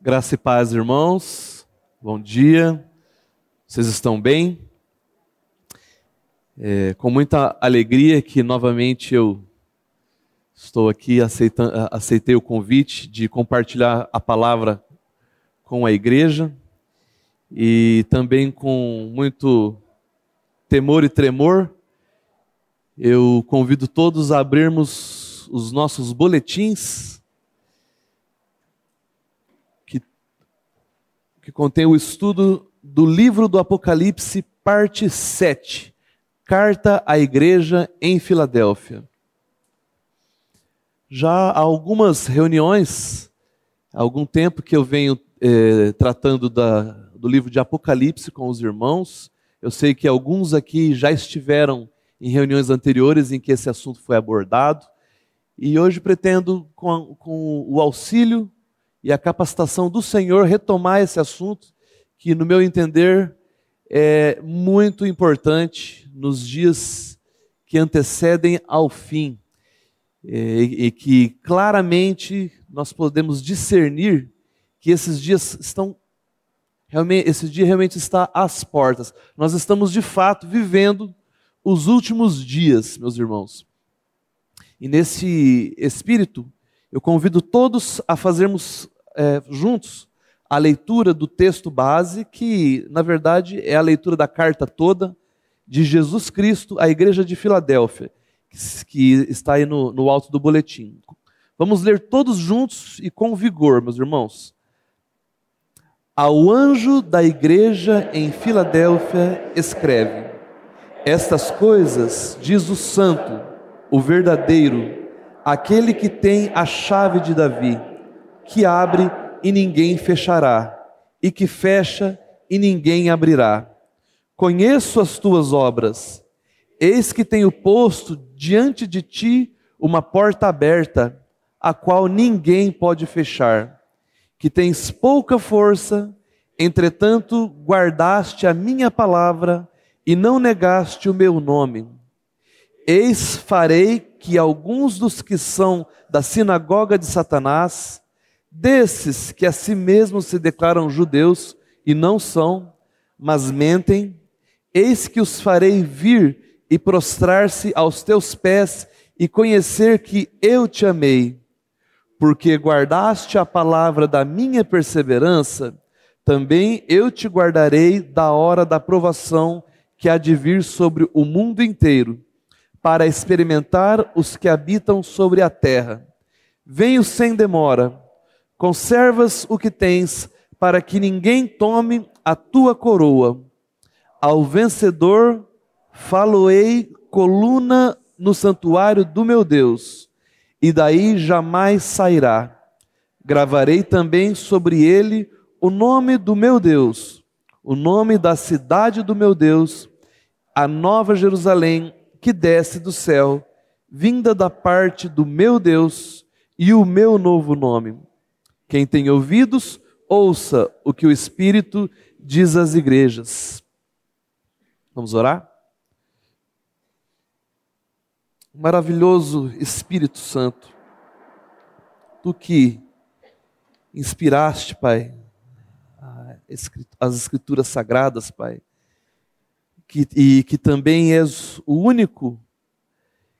Graça e paz, irmãos. Bom dia. Vocês estão bem? É, com muita alegria que novamente eu estou aqui, aceitando, aceitei o convite de compartilhar a palavra com a igreja e também com muito temor e tremor, eu convido todos a abrirmos os nossos boletins que contém o estudo do livro do Apocalipse, parte 7, Carta à Igreja em Filadélfia. Já há algumas reuniões, há algum tempo que eu venho eh, tratando da, do livro de Apocalipse com os irmãos, eu sei que alguns aqui já estiveram em reuniões anteriores em que esse assunto foi abordado. E hoje pretendo, com, com o auxílio e a capacitação do Senhor, retomar esse assunto, que, no meu entender, é muito importante nos dias que antecedem ao fim. E, e que claramente nós podemos discernir que esses dias estão Realmente, esse dia realmente está às portas. Nós estamos de fato vivendo os últimos dias, meus irmãos. E nesse espírito, eu convido todos a fazermos é, juntos a leitura do texto base, que na verdade é a leitura da carta toda de Jesus Cristo à igreja de Filadélfia, que está aí no, no alto do boletim. Vamos ler todos juntos e com vigor, meus irmãos. Ao anjo da igreja em Filadélfia, escreve: Estas coisas diz o Santo, o verdadeiro, aquele que tem a chave de Davi, que abre e ninguém fechará, e que fecha e ninguém abrirá. Conheço as tuas obras, eis que tenho posto diante de ti uma porta aberta, a qual ninguém pode fechar que tens pouca força, entretanto guardaste a minha palavra e não negaste o meu nome. Eis farei que alguns dos que são da sinagoga de Satanás, desses que a si mesmos se declaram judeus e não são, mas mentem, eis que os farei vir e prostrar-se aos teus pés e conhecer que eu te amei porque guardaste a palavra da minha perseverança, também eu te guardarei da hora da provação que há de vir sobre o mundo inteiro, para experimentar os que habitam sobre a terra. Venho sem demora, conservas o que tens, para que ninguém tome a tua coroa. Ao vencedor faloei coluna no santuário do meu Deus e daí jamais sairá. Gravarei também sobre ele o nome do meu Deus, o nome da cidade do meu Deus, a nova Jerusalém que desce do céu, vinda da parte do meu Deus, e o meu novo nome. Quem tem ouvidos, ouça o que o Espírito diz às igrejas. Vamos orar? maravilhoso Espírito Santo, tu que inspiraste, Pai, as Escrituras Sagradas, Pai, que, e que também és o único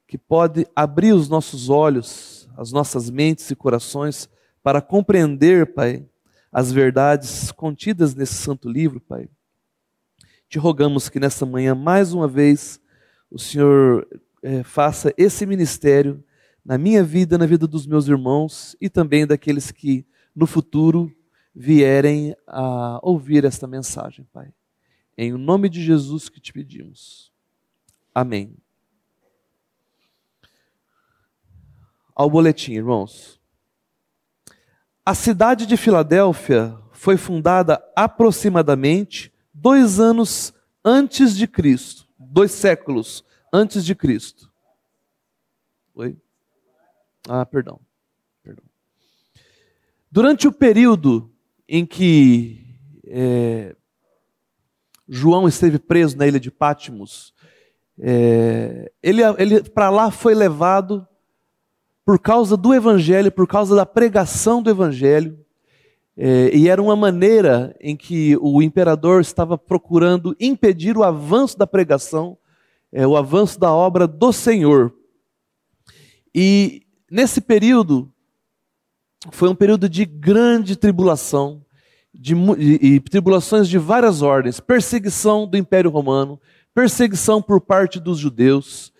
que pode abrir os nossos olhos, as nossas mentes e corações para compreender, Pai, as verdades contidas nesse santo livro, Pai. Te rogamos que nessa manhã, mais uma vez, o Senhor é, faça esse ministério na minha vida, na vida dos meus irmãos e também daqueles que no futuro vierem a ouvir esta mensagem, Pai. Em o nome de Jesus que te pedimos. Amém. Ao boletim, irmãos. A cidade de Filadélfia foi fundada aproximadamente dois anos antes de Cristo, dois séculos antes de Cristo. Oi? Ah, perdão. perdão. Durante o período em que é, João esteve preso na ilha de Pátimos, é, ele, ele para lá foi levado por causa do Evangelho, por causa da pregação do Evangelho. É, e era uma maneira em que o imperador estava procurando impedir o avanço da pregação, é, o avanço da obra do Senhor. E nesse período, foi um período de grande tribulação, de, e, e tribulações de várias ordens: perseguição do Império Romano, perseguição por parte dos judeus,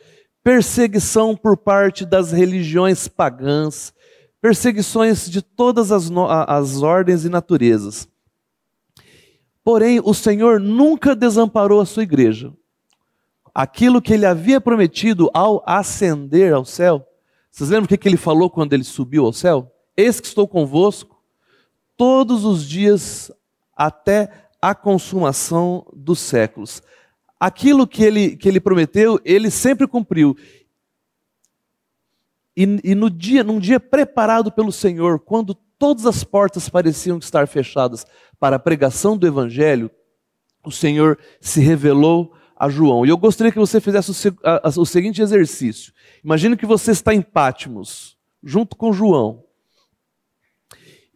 perseguição por parte das religiões pagãs, perseguições de todas as, as ordens e naturezas. Porém, o Senhor nunca desamparou a sua igreja. Aquilo que ele havia prometido ao ascender ao céu, vocês lembram o que ele falou quando ele subiu ao céu? Eis que estou convosco todos os dias até a consumação dos séculos. Aquilo que ele, que ele prometeu, ele sempre cumpriu. E, e no dia, num dia preparado pelo Senhor, quando todas as portas pareciam estar fechadas para a pregação do Evangelho, o Senhor se revelou a João. E eu gostaria que você fizesse o, a, o seguinte exercício. Imagine que você está em Pátimos, junto com João.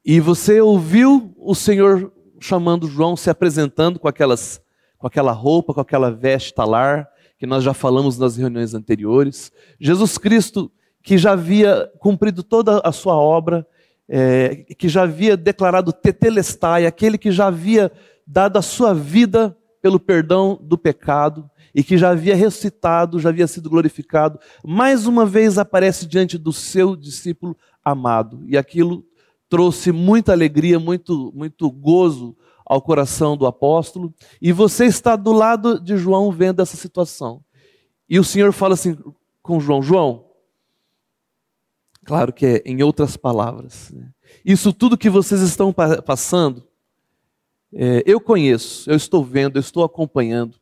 E você ouviu o Senhor chamando João, se apresentando com, aquelas, com aquela roupa, com aquela veste talar, que nós já falamos nas reuniões anteriores. Jesus Cristo, que já havia cumprido toda a sua obra, é, que já havia declarado tetelestai, aquele que já havia dado a sua vida pelo perdão do pecado e que já havia ressuscitado, já havia sido glorificado, mais uma vez aparece diante do seu discípulo amado. E aquilo trouxe muita alegria, muito, muito gozo ao coração do apóstolo. E você está do lado de João vendo essa situação. E o Senhor fala assim com João: João, claro que é em outras palavras, né? isso tudo que vocês estão passando, é, eu conheço, eu estou vendo, eu estou acompanhando.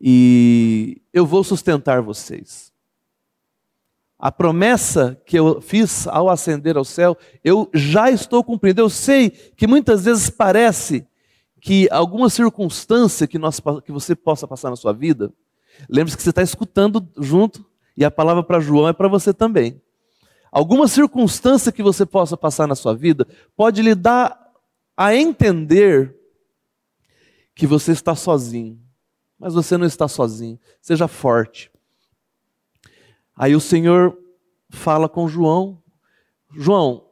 E eu vou sustentar vocês. A promessa que eu fiz ao ascender ao céu, eu já estou cumprindo. Eu sei que muitas vezes parece que alguma circunstância que, nós, que você possa passar na sua vida, lembre-se que você está escutando junto, e a palavra para João é para você também. Alguma circunstância que você possa passar na sua vida pode lhe dar a entender que você está sozinho. Mas você não está sozinho. Seja forte. Aí o Senhor fala com João: João,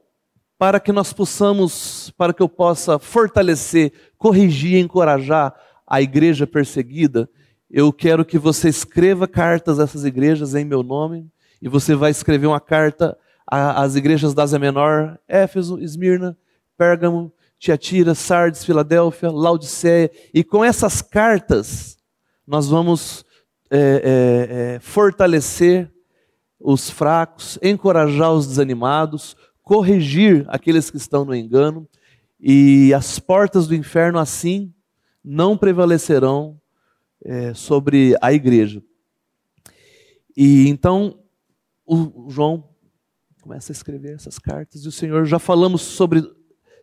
para que nós possamos, para que eu possa fortalecer, corrigir, encorajar a igreja perseguida, eu quero que você escreva cartas a essas igrejas em meu nome, e você vai escrever uma carta às igrejas da Ásia Menor, Éfeso, Esmirna, Pérgamo, Tiatira, Sardes, Filadélfia, Laodiceia, e com essas cartas nós vamos é, é, é, fortalecer os fracos, encorajar os desanimados, corrigir aqueles que estão no engano, e as portas do inferno assim não prevalecerão é, sobre a igreja. E então o João começa a escrever essas cartas, e o Senhor já falamos sobre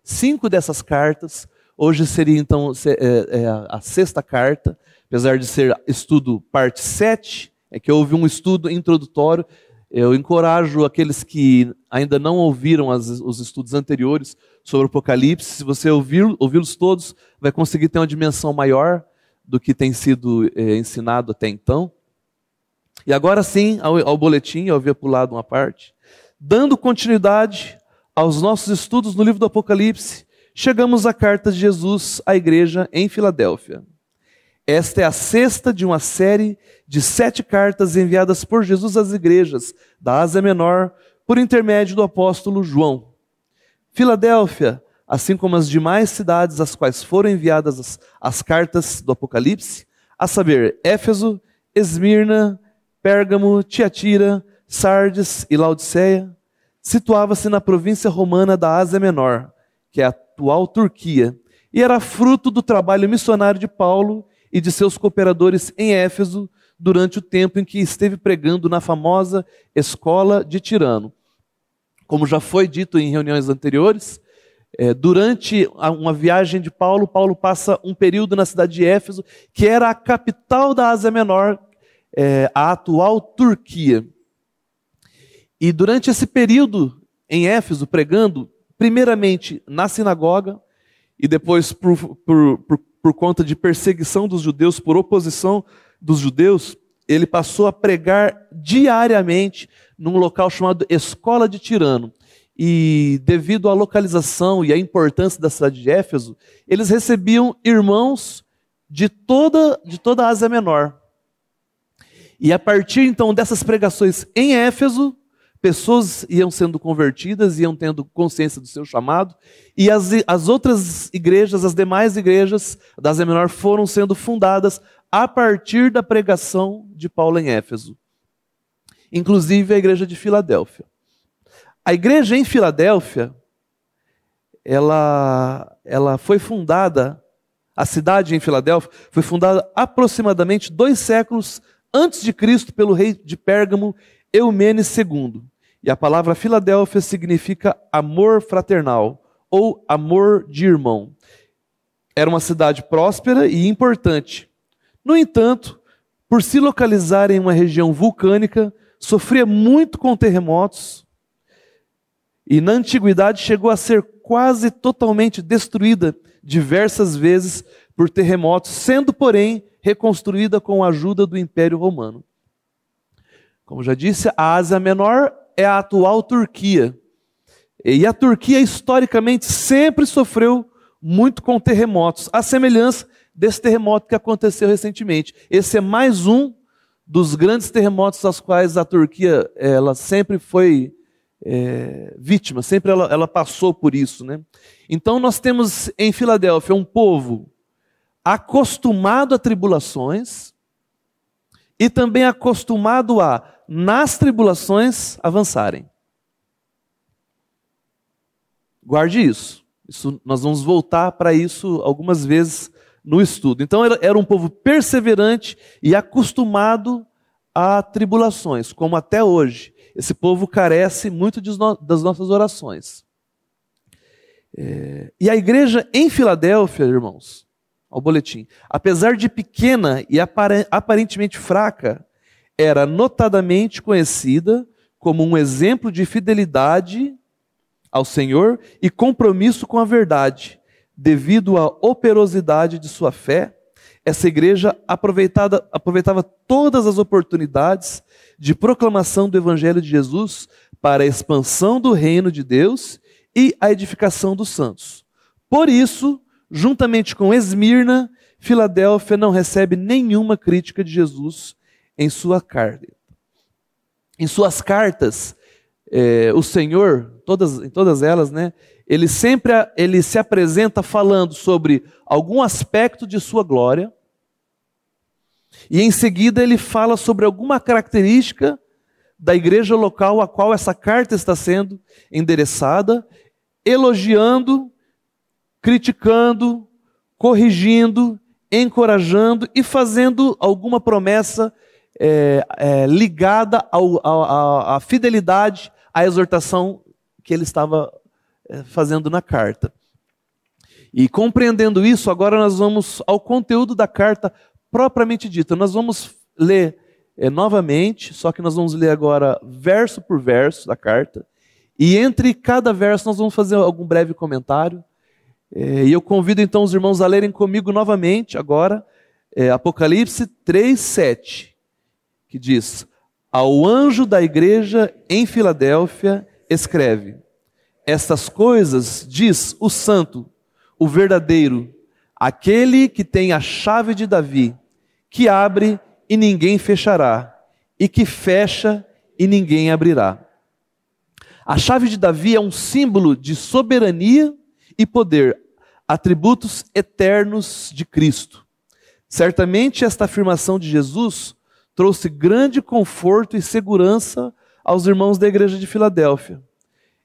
cinco dessas cartas. Hoje seria então é, é a sexta carta, apesar de ser estudo parte 7, é que houve um estudo introdutório eu encorajo aqueles que ainda não ouviram as, os estudos anteriores sobre o Apocalipse, se você ouvir, ouvi-los todos, vai conseguir ter uma dimensão maior do que tem sido é, ensinado até então. E agora sim, ao, ao boletim, eu havia pulado uma parte. Dando continuidade aos nossos estudos no livro do Apocalipse, chegamos à carta de Jesus à igreja em Filadélfia. Esta é a sexta de uma série de sete cartas enviadas por Jesus às igrejas da Ásia Menor por intermédio do apóstolo João. Filadélfia, assim como as demais cidades às quais foram enviadas as, as cartas do Apocalipse, a saber, Éfeso, Esmirna, Pérgamo, Tiatira, Sardes e Laodiceia, situava-se na província romana da Ásia Menor, que é a atual Turquia, e era fruto do trabalho missionário de Paulo e de seus cooperadores em Éfeso durante o tempo em que esteve pregando na famosa escola de Tirano. Como já foi dito em reuniões anteriores, é, durante uma viagem de Paulo, Paulo passa um período na cidade de Éfeso, que era a capital da Ásia Menor, é, a atual Turquia. E durante esse período em Éfeso, pregando, primeiramente na sinagoga, e depois por, por, por, por conta de perseguição dos judeus, por oposição dos judeus, ele passou a pregar diariamente num local chamado Escola de Tirano. E devido à localização e à importância da cidade de Éfeso, eles recebiam irmãos de toda, de toda a Ásia Menor. E a partir então dessas pregações em Éfeso, pessoas iam sendo convertidas, iam tendo consciência do seu chamado, e as, as outras igrejas, as demais igrejas da Ásia Menor foram sendo fundadas a partir da pregação de Paulo em Éfeso. Inclusive a igreja de Filadélfia. A igreja em Filadélfia, ela, ela foi fundada, a cidade em Filadélfia foi fundada aproximadamente dois séculos antes de Cristo pelo rei de Pérgamo, Eumenes II. E a palavra Filadélfia significa amor fraternal ou amor de irmão. Era uma cidade próspera e importante. No entanto, por se localizar em uma região vulcânica, sofria muito com terremotos e na antiguidade chegou a ser quase totalmente destruída diversas vezes por terremotos, sendo, porém, reconstruída com a ajuda do Império Romano. Como já disse, a Ásia Menor é a atual Turquia. E a Turquia, historicamente, sempre sofreu muito com terremotos, a semelhança desse terremoto que aconteceu recentemente. Esse é mais um dos grandes terremotos aos quais a Turquia ela sempre foi é, vítima, sempre ela, ela passou por isso. Né? Então nós temos em Filadélfia um povo acostumado a tribulações e também acostumado a, nas tribulações, avançarem. Guarde isso. isso nós vamos voltar para isso algumas vezes no estudo. Então era, um povo perseverante e acostumado a tribulações, como até hoje. Esse povo carece muito das nossas orações. É, e a igreja em Filadélfia, irmãos, ao boletim. Apesar de pequena e aparentemente fraca, era notadamente conhecida como um exemplo de fidelidade ao Senhor e compromisso com a verdade. Devido à operosidade de sua fé, essa igreja aproveitava todas as oportunidades de proclamação do Evangelho de Jesus para a expansão do reino de Deus e a edificação dos santos. Por isso, Juntamente com Esmirna, Filadélfia não recebe nenhuma crítica de Jesus em sua carta. Em suas cartas, é, o Senhor, todas, em todas elas, né, ele sempre ele se apresenta falando sobre algum aspecto de sua glória, e em seguida ele fala sobre alguma característica da igreja local a qual essa carta está sendo endereçada, elogiando criticando, corrigindo, encorajando e fazendo alguma promessa é, é, ligada à fidelidade à exortação que ele estava é, fazendo na carta. E compreendendo isso, agora nós vamos ao conteúdo da carta propriamente dita. Nós vamos ler é, novamente, só que nós vamos ler agora verso por verso da carta. E entre cada verso nós vamos fazer algum breve comentário. É, e eu convido então os irmãos a lerem comigo novamente agora é, Apocalipse 3, 7, que diz: Ao anjo da igreja em Filadélfia, escreve: Estas coisas diz o santo, o verdadeiro, aquele que tem a chave de Davi, que abre e ninguém fechará, e que fecha e ninguém abrirá. A chave de Davi é um símbolo de soberania e poder, atributos eternos de Cristo. Certamente esta afirmação de Jesus trouxe grande conforto e segurança aos irmãos da igreja de Filadélfia.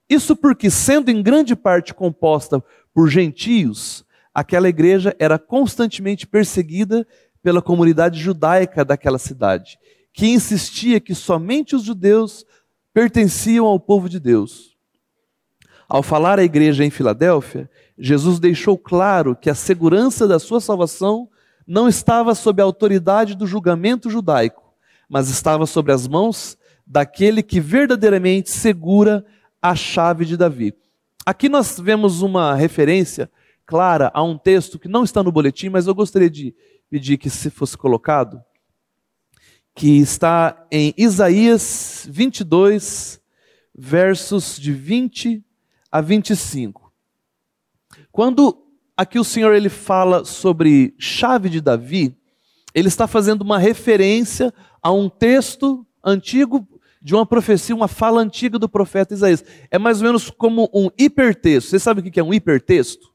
Isso porque, sendo em grande parte composta por gentios, aquela igreja era constantemente perseguida pela comunidade judaica daquela cidade, que insistia que somente os judeus pertenciam ao povo de Deus. Ao falar à igreja em Filadélfia, Jesus deixou claro que a segurança da sua salvação não estava sob a autoridade do julgamento judaico, mas estava sobre as mãos daquele que verdadeiramente segura a chave de Davi. Aqui nós vemos uma referência clara a um texto que não está no boletim, mas eu gostaria de pedir que se fosse colocado, que está em Isaías 22, versos de 20 a 25. Quando aqui o Senhor ele fala sobre chave de Davi, ele está fazendo uma referência a um texto antigo de uma profecia, uma fala antiga do profeta Isaías. É mais ou menos como um hipertexto. Você sabe o que é um hipertexto?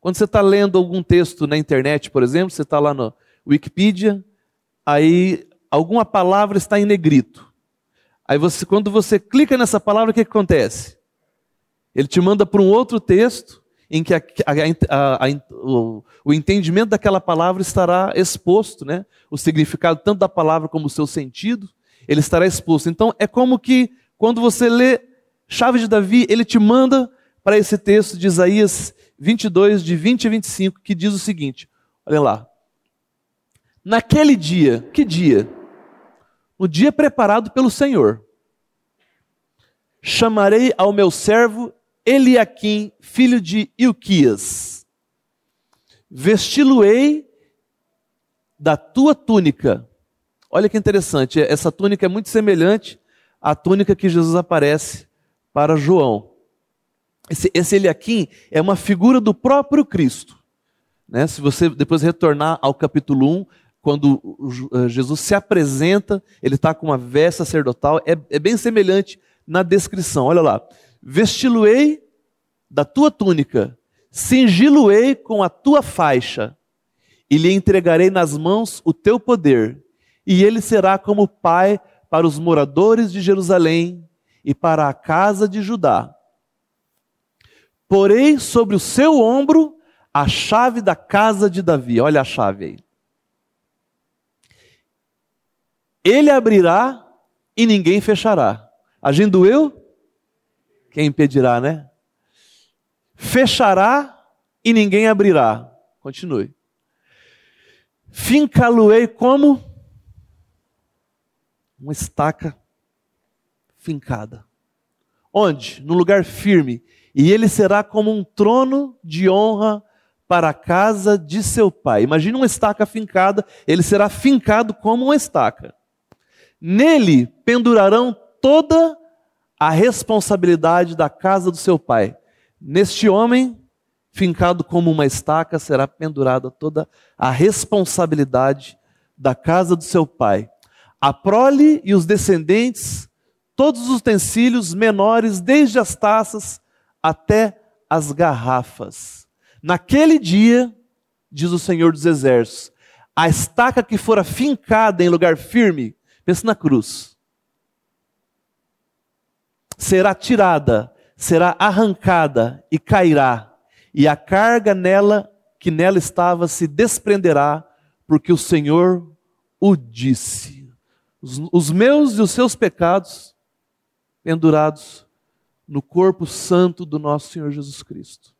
Quando você está lendo algum texto na internet, por exemplo, você está lá no Wikipedia, aí alguma palavra está em negrito. Aí você, quando você clica nessa palavra, o que, que acontece? Ele te manda para um outro texto em que a, a, a, o, o, entendimento daquela palavra estará exposto, né? O significado tanto da palavra como o seu sentido, ele estará exposto. Então é como que quando você lê Chaves de Davi, ele te manda para esse texto de Isaías 22, de 20 a 25, que diz o seguinte: olha lá. Naquele dia, que dia? No dia preparado pelo Senhor, chamarei ao meu servo Eliaquim, filho de Ilquias. Vesti-lo-ei da tua túnica. Olha que interessante, essa túnica é muito semelhante à túnica que Jesus aparece para João. Esse, esse Eliaquim é uma figura do próprio Cristo. Né? Se você depois retornar ao capítulo 1, quando eh, Jesus se apresenta, ele está com uma veste sacerdotal, é, é bem semelhante na descrição. Olha lá. Vesti-lo-ei da tua túnica, cingi-lo-ei com a tua faixa, e lhe entregarei nas mãos o teu poder, e ele será como pai para os moradores de Jerusalém e para a casa de Judá. Porei sobre o seu ombro a chave da casa de Davi. Olha a chave aí. Ele abrirá e ninguém fechará. Agindo eu, quem impedirá, né? Fechará e ninguém abrirá. Continue. Fincá-lo-ei como uma estaca fincada. Onde? No lugar firme. E ele será como um trono de honra para a casa de seu pai. Imagina uma estaca fincada, ele será fincado como uma estaca. Nele pendurarão toda a responsabilidade da casa do seu pai. Neste homem, fincado como uma estaca, será pendurada toda a responsabilidade da casa do seu pai. A prole e os descendentes, todos os utensílios menores, desde as taças até as garrafas. Naquele dia, diz o Senhor dos Exércitos, a estaca que fora fincada em lugar firme, pensa na cruz, será tirada, será arrancada e cairá, e a carga nela que nela estava se desprenderá, porque o Senhor o disse. Os, os meus e os seus pecados pendurados no corpo santo do nosso Senhor Jesus Cristo.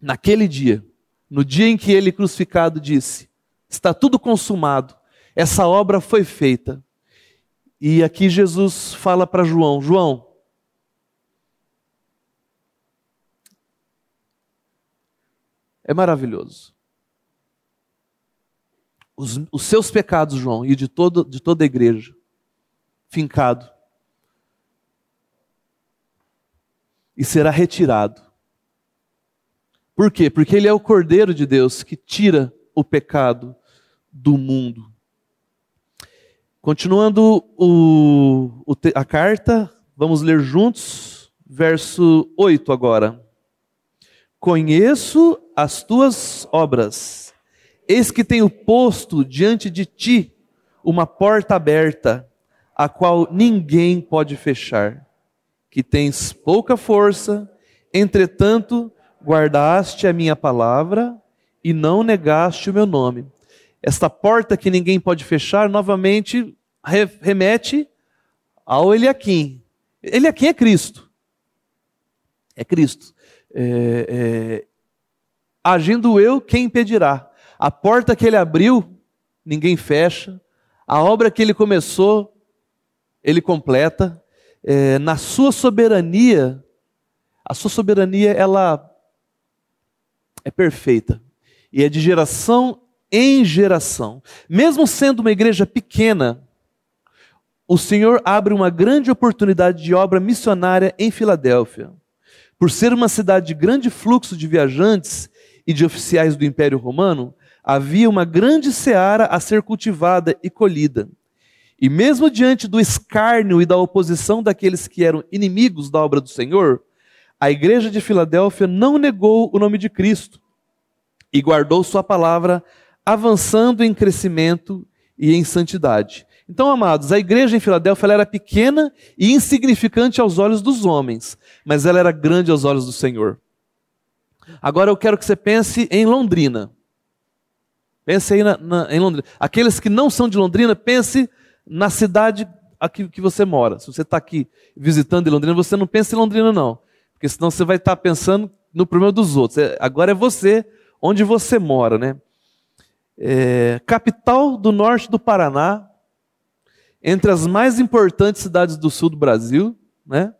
Naquele dia, no dia em que ele crucificado disse: Está tudo consumado, essa obra foi feita. E aqui Jesus fala para João: João, é maravilhoso. Os, os, seus pecados, João, e de, todo, de toda a igreja, fincado, e será retirado. Por quê? Porque ele é o Cordeiro de Deus que tira o pecado do mundo. Continuando o, o, a carta, vamos ler juntos, verso 8 agora. Conheço as tuas obras, eis que tenho posto diante de ti uma porta aberta, a qual ninguém pode fechar, que tens pouca força, entretanto guardaste a minha palavra e não negaste o meu nome esta porta que ninguém pode fechar, novamente remete ao Eliakim. Eliakim é Cristo. É Cristo. É, é, agindo eu, quem impedirá? A porta que ele abriu, ninguém fecha. A obra que ele começou, ele completa. É, na sua soberania, A sua soberania, ela é perfeita. E é de geração em geração. Mesmo sendo uma igreja pequena, o Senhor abre uma grande oportunidade de obra missionária em Filadélfia. Por ser uma cidade de grande fluxo de viajantes e de oficiais do Império Romano, havia uma grande seara a ser cultivada e colhida. E mesmo diante do escárnio e da oposição daqueles que eram inimigos da obra do Senhor, a igreja de Filadélfia não negou o nome de Cristo e guardou sua palavra, avançando em crescimento e em santidade. Então, amados, a igreja em Filadélfia era pequena e insignificante aos olhos dos homens, mas ela era grande aos olhos do Senhor. Agora eu quero que você pense em Londrina. Pense aí na, na, em Londrina. Aqueles que não são de Londrina, pense na cidade aqui que você mora. Se você está aqui visitando em Londrina, você não pensa em Londrina, não. Porque senão você vai estar tá pensando no problema dos outros. É, agora é você, onde você mora, né? É, capital do norte do Paraná, entre as mais importantes cidades do sul do Brasil, né?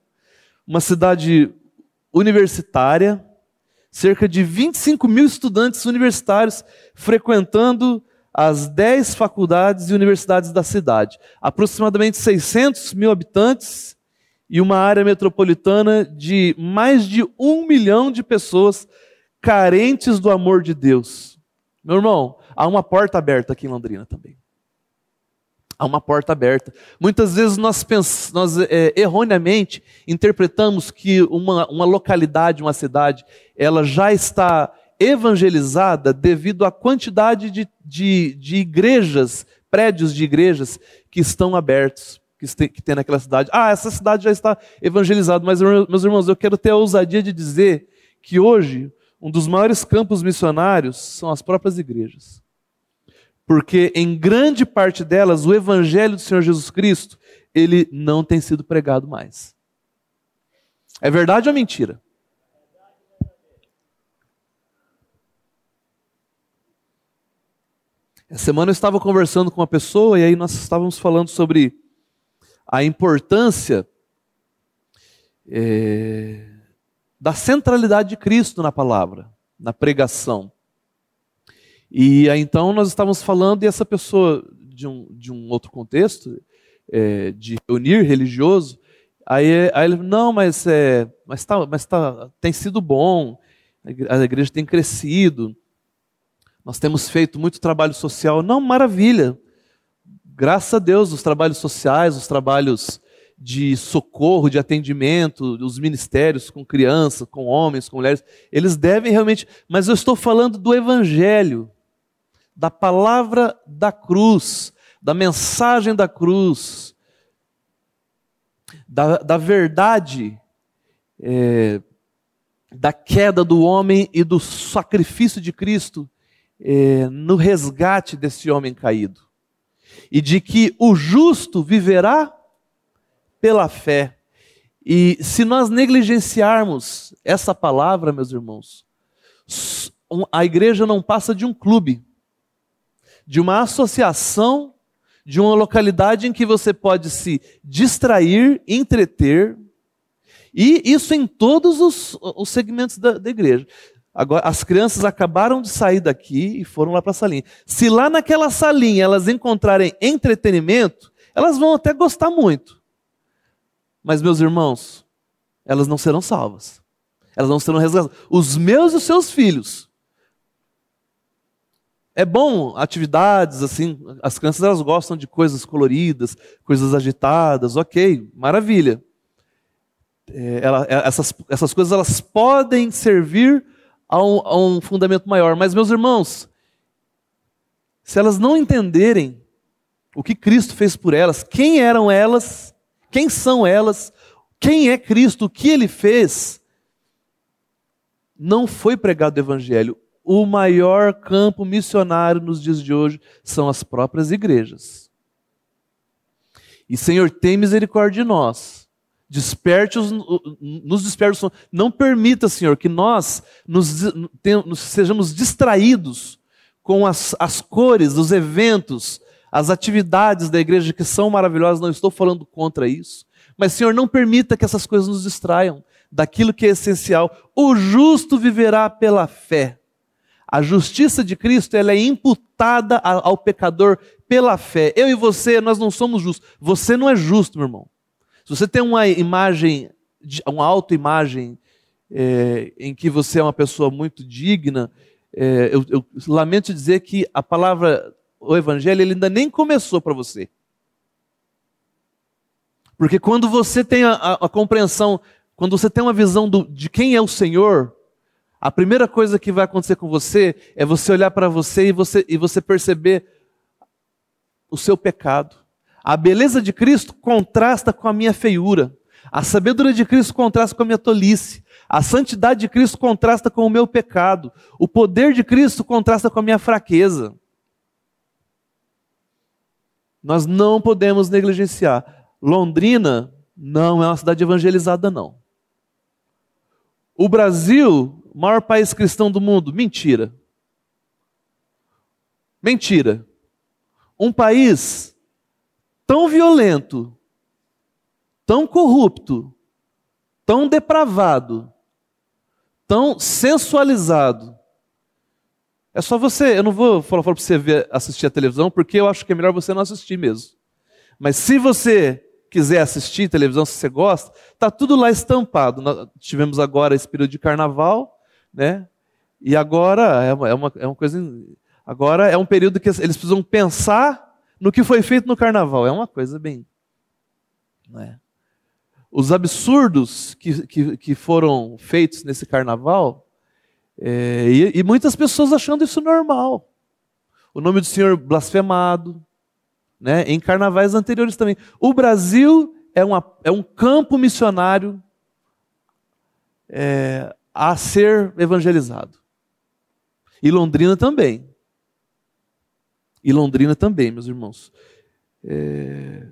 Uma cidade universitária, cerca de 25 mil estudantes universitários frequentando as 10 faculdades e universidades da cidade. Aproximadamente 600 mil habitantes e uma área metropolitana de mais de um milhão de pessoas carentes do amor de Deus. Meu irmão, há uma porta aberta aqui em Londrina também. Há uma porta aberta. Muitas vezes nós, pensamos, nós é, erroneamente interpretamos que uma, uma localidade, uma cidade, ela já está evangelizada devido à quantidade de, de, de igrejas, prédios de igrejas que estão abertos, que tem, que tem naquela cidade. Ah, essa cidade já está evangelizada, mas, meus irmãos, eu quero ter a ousadia de dizer que hoje um dos maiores campos missionários são as próprias igrejas porque em grande parte delas o evangelho do Senhor Jesus Cristo, ele não tem sido pregado mais. É verdade ou mentira? Essa semana eu estava conversando com uma pessoa e aí nós estávamos falando sobre a importância é, da centralidade de Cristo na palavra, na pregação. E aí então nós estávamos falando e essa pessoa de um, de um outro contexto, é, de reunir religioso, aí, aí ele, não, mas, é, mas, tá, mas tá, tem sido bom, a igreja tem crescido, nós temos feito muito trabalho social. Não, maravilha, graças a Deus, os trabalhos sociais, os trabalhos de socorro, de atendimento, os ministérios com crianças, com homens, com mulheres, eles devem realmente. Mas eu estou falando do Evangelho da palavra da cruz, da mensagem da cruz, da, da verdade é, da queda do homem e do sacrifício de Cristo é, no resgate desse homem caído. E de que o justo viverá pela fé. E se nós negligenciarmos essa palavra, meus irmãos, a igreja não passa de um clube de uma associação, de uma localidade em que você pode se distrair, entreter, e isso em todos os, os segmentos da, da igreja. Agora, as crianças acabaram de sair daqui e foram lá para a salinha. Se lá naquela salinha elas encontrarem entretenimento, elas vão até gostar muito. Mas, meus irmãos, elas não serão salvas. Elas não serão resgatadas. Os meus e os seus filhos é bom atividades, assim, as crianças elas gostam de coisas coloridas, coisas agitadas, ok, maravilha. É, ela, é, essas, essas coisas elas podem servir a um, a um fundamento maior, mas meus irmãos, se elas não entenderem o que Cristo fez por elas, quem eram elas, quem são elas, quem é Cristo, o que ele fez, não foi pregado o Evangelho o maior campo missionário nos dias de hoje são as próprias igrejas. E Senhor, tem misericórdia de nós. Desperte os, nos desperte Não permita, Senhor, que nós nos, nos sejamos distraídos com as, as cores, os eventos, as atividades da igreja que são maravilhosas. Não estou falando contra isso. Mas, Senhor, não permita que essas coisas nos distraiam. daquilo que é essencial. O justo viverá pela fé. A justiça de Cristo ela é imputada ao pecador pela fé. Eu e você, nós não somos justos. Você não é justo, meu irmão. Se você tem uma imagem, uma autoimagem é, em que você é uma pessoa muito digna, é, eu, eu, lamento dizer que a palavra, o evangelho, ele ainda nem começou para você. Porque quando você tem a, a, a compreensão, quando você tem uma visão do, de quem é o Senhor, a primeira coisa que vai acontecer com você é você olhar para você e você, e você perceber o seu pecado. A beleza de Cristo contrasta com a minha feiura. A sabedoria de Cristo contrasta com a minha tolice. A santidade de Cristo contrasta com o meu pecado. O poder de Cristo contrasta com a minha fraqueza. Nós não podemos negligenciar. Londrina não é uma cidade evangelizada, não. O Brasil, maior país cristão do mundo, mentira. Mentira. Um país tão violento, tão corrupto, tão depravado, tão sensualizado. É só você, eu não vou falar, falar para você ver, assistir a televisão, porque eu acho que é melhor você não assistir mesmo. Mas se você quiser assistir televisão, se você gosta, tá tudo lá estampado. Nós tivemos agora esse período de carnaval, né? E agora é uma, é uma, é uma coisa. Agora é um período que eles precisam pensar no que foi feito no carnaval. É uma coisa bem. Não é? os absurdos que, que, que foram feitos nesse carnaval, é, e, e, muitas pessoas achando isso normal. O nome do Senhor blasfemado, né, em carnavais anteriores também. O Brasil é, uma, é um campo missionário é, a ser evangelizado. E Londrina também. E Londrina também, meus irmãos. É,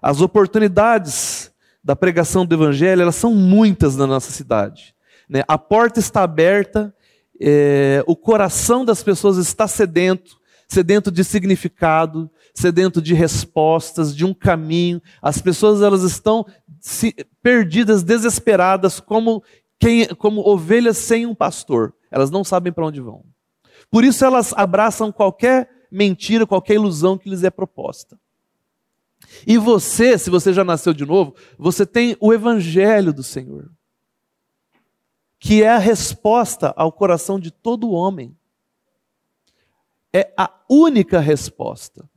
as oportunidades da pregação do Evangelho, elas são muitas na nossa cidade. Né? A porta está aberta, é, o coração das pessoas está sedento, sedento de significado, sedento de respostas, de um caminho. As pessoas elas estão se, perdidas, desesperadas, como, quem, como ovelhas sem um pastor. Elas não sabem para onde vão. Por isso elas abraçam qualquer mentira, qualquer ilusão que lhes é proposta. E você, se você já nasceu de novo, você tem o Evangelho do Senhor, que é a resposta ao coração de todo homem. É a única resposta.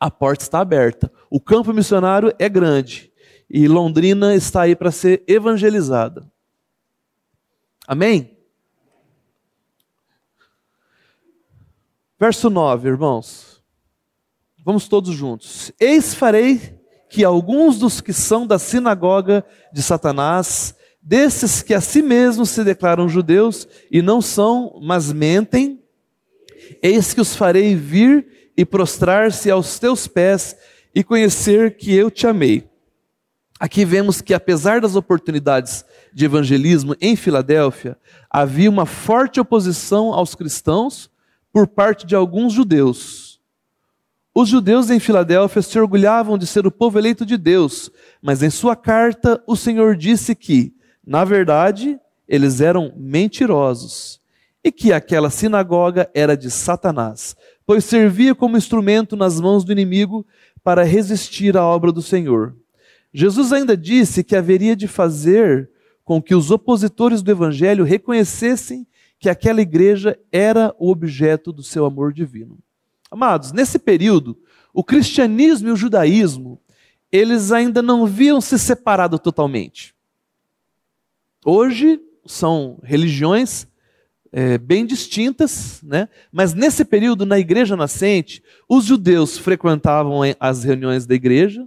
A porta está aberta. O campo missionário é grande. E Londrina está aí para ser evangelizada. Amém? Verso 9, irmãos. Vamos todos juntos. Eis farei que alguns dos que são da sinagoga de Satanás, desses que a si mesmos se declaram judeus e não são, mas mentem, eis que os farei vir e prostrar-se aos teus pés e conhecer que eu te amei. Aqui vemos que, apesar das oportunidades de evangelismo em Filadélfia, havia uma forte oposição aos cristãos por parte de alguns judeus os judeus em Filadélfia se orgulhavam de ser o povo eleito de Deus, mas em sua carta o Senhor disse que, na verdade, eles eram mentirosos e que aquela sinagoga era de Satanás, pois servia como instrumento nas mãos do inimigo para resistir à obra do Senhor. Jesus ainda disse que haveria de fazer com que os opositores do evangelho reconhecessem que aquela igreja era o objeto do seu amor divino. Amados, nesse período, o cristianismo e o judaísmo, eles ainda não viam se separado totalmente. Hoje são religiões é, bem distintas, né? mas nesse período, na igreja nascente, os judeus frequentavam as reuniões da igreja,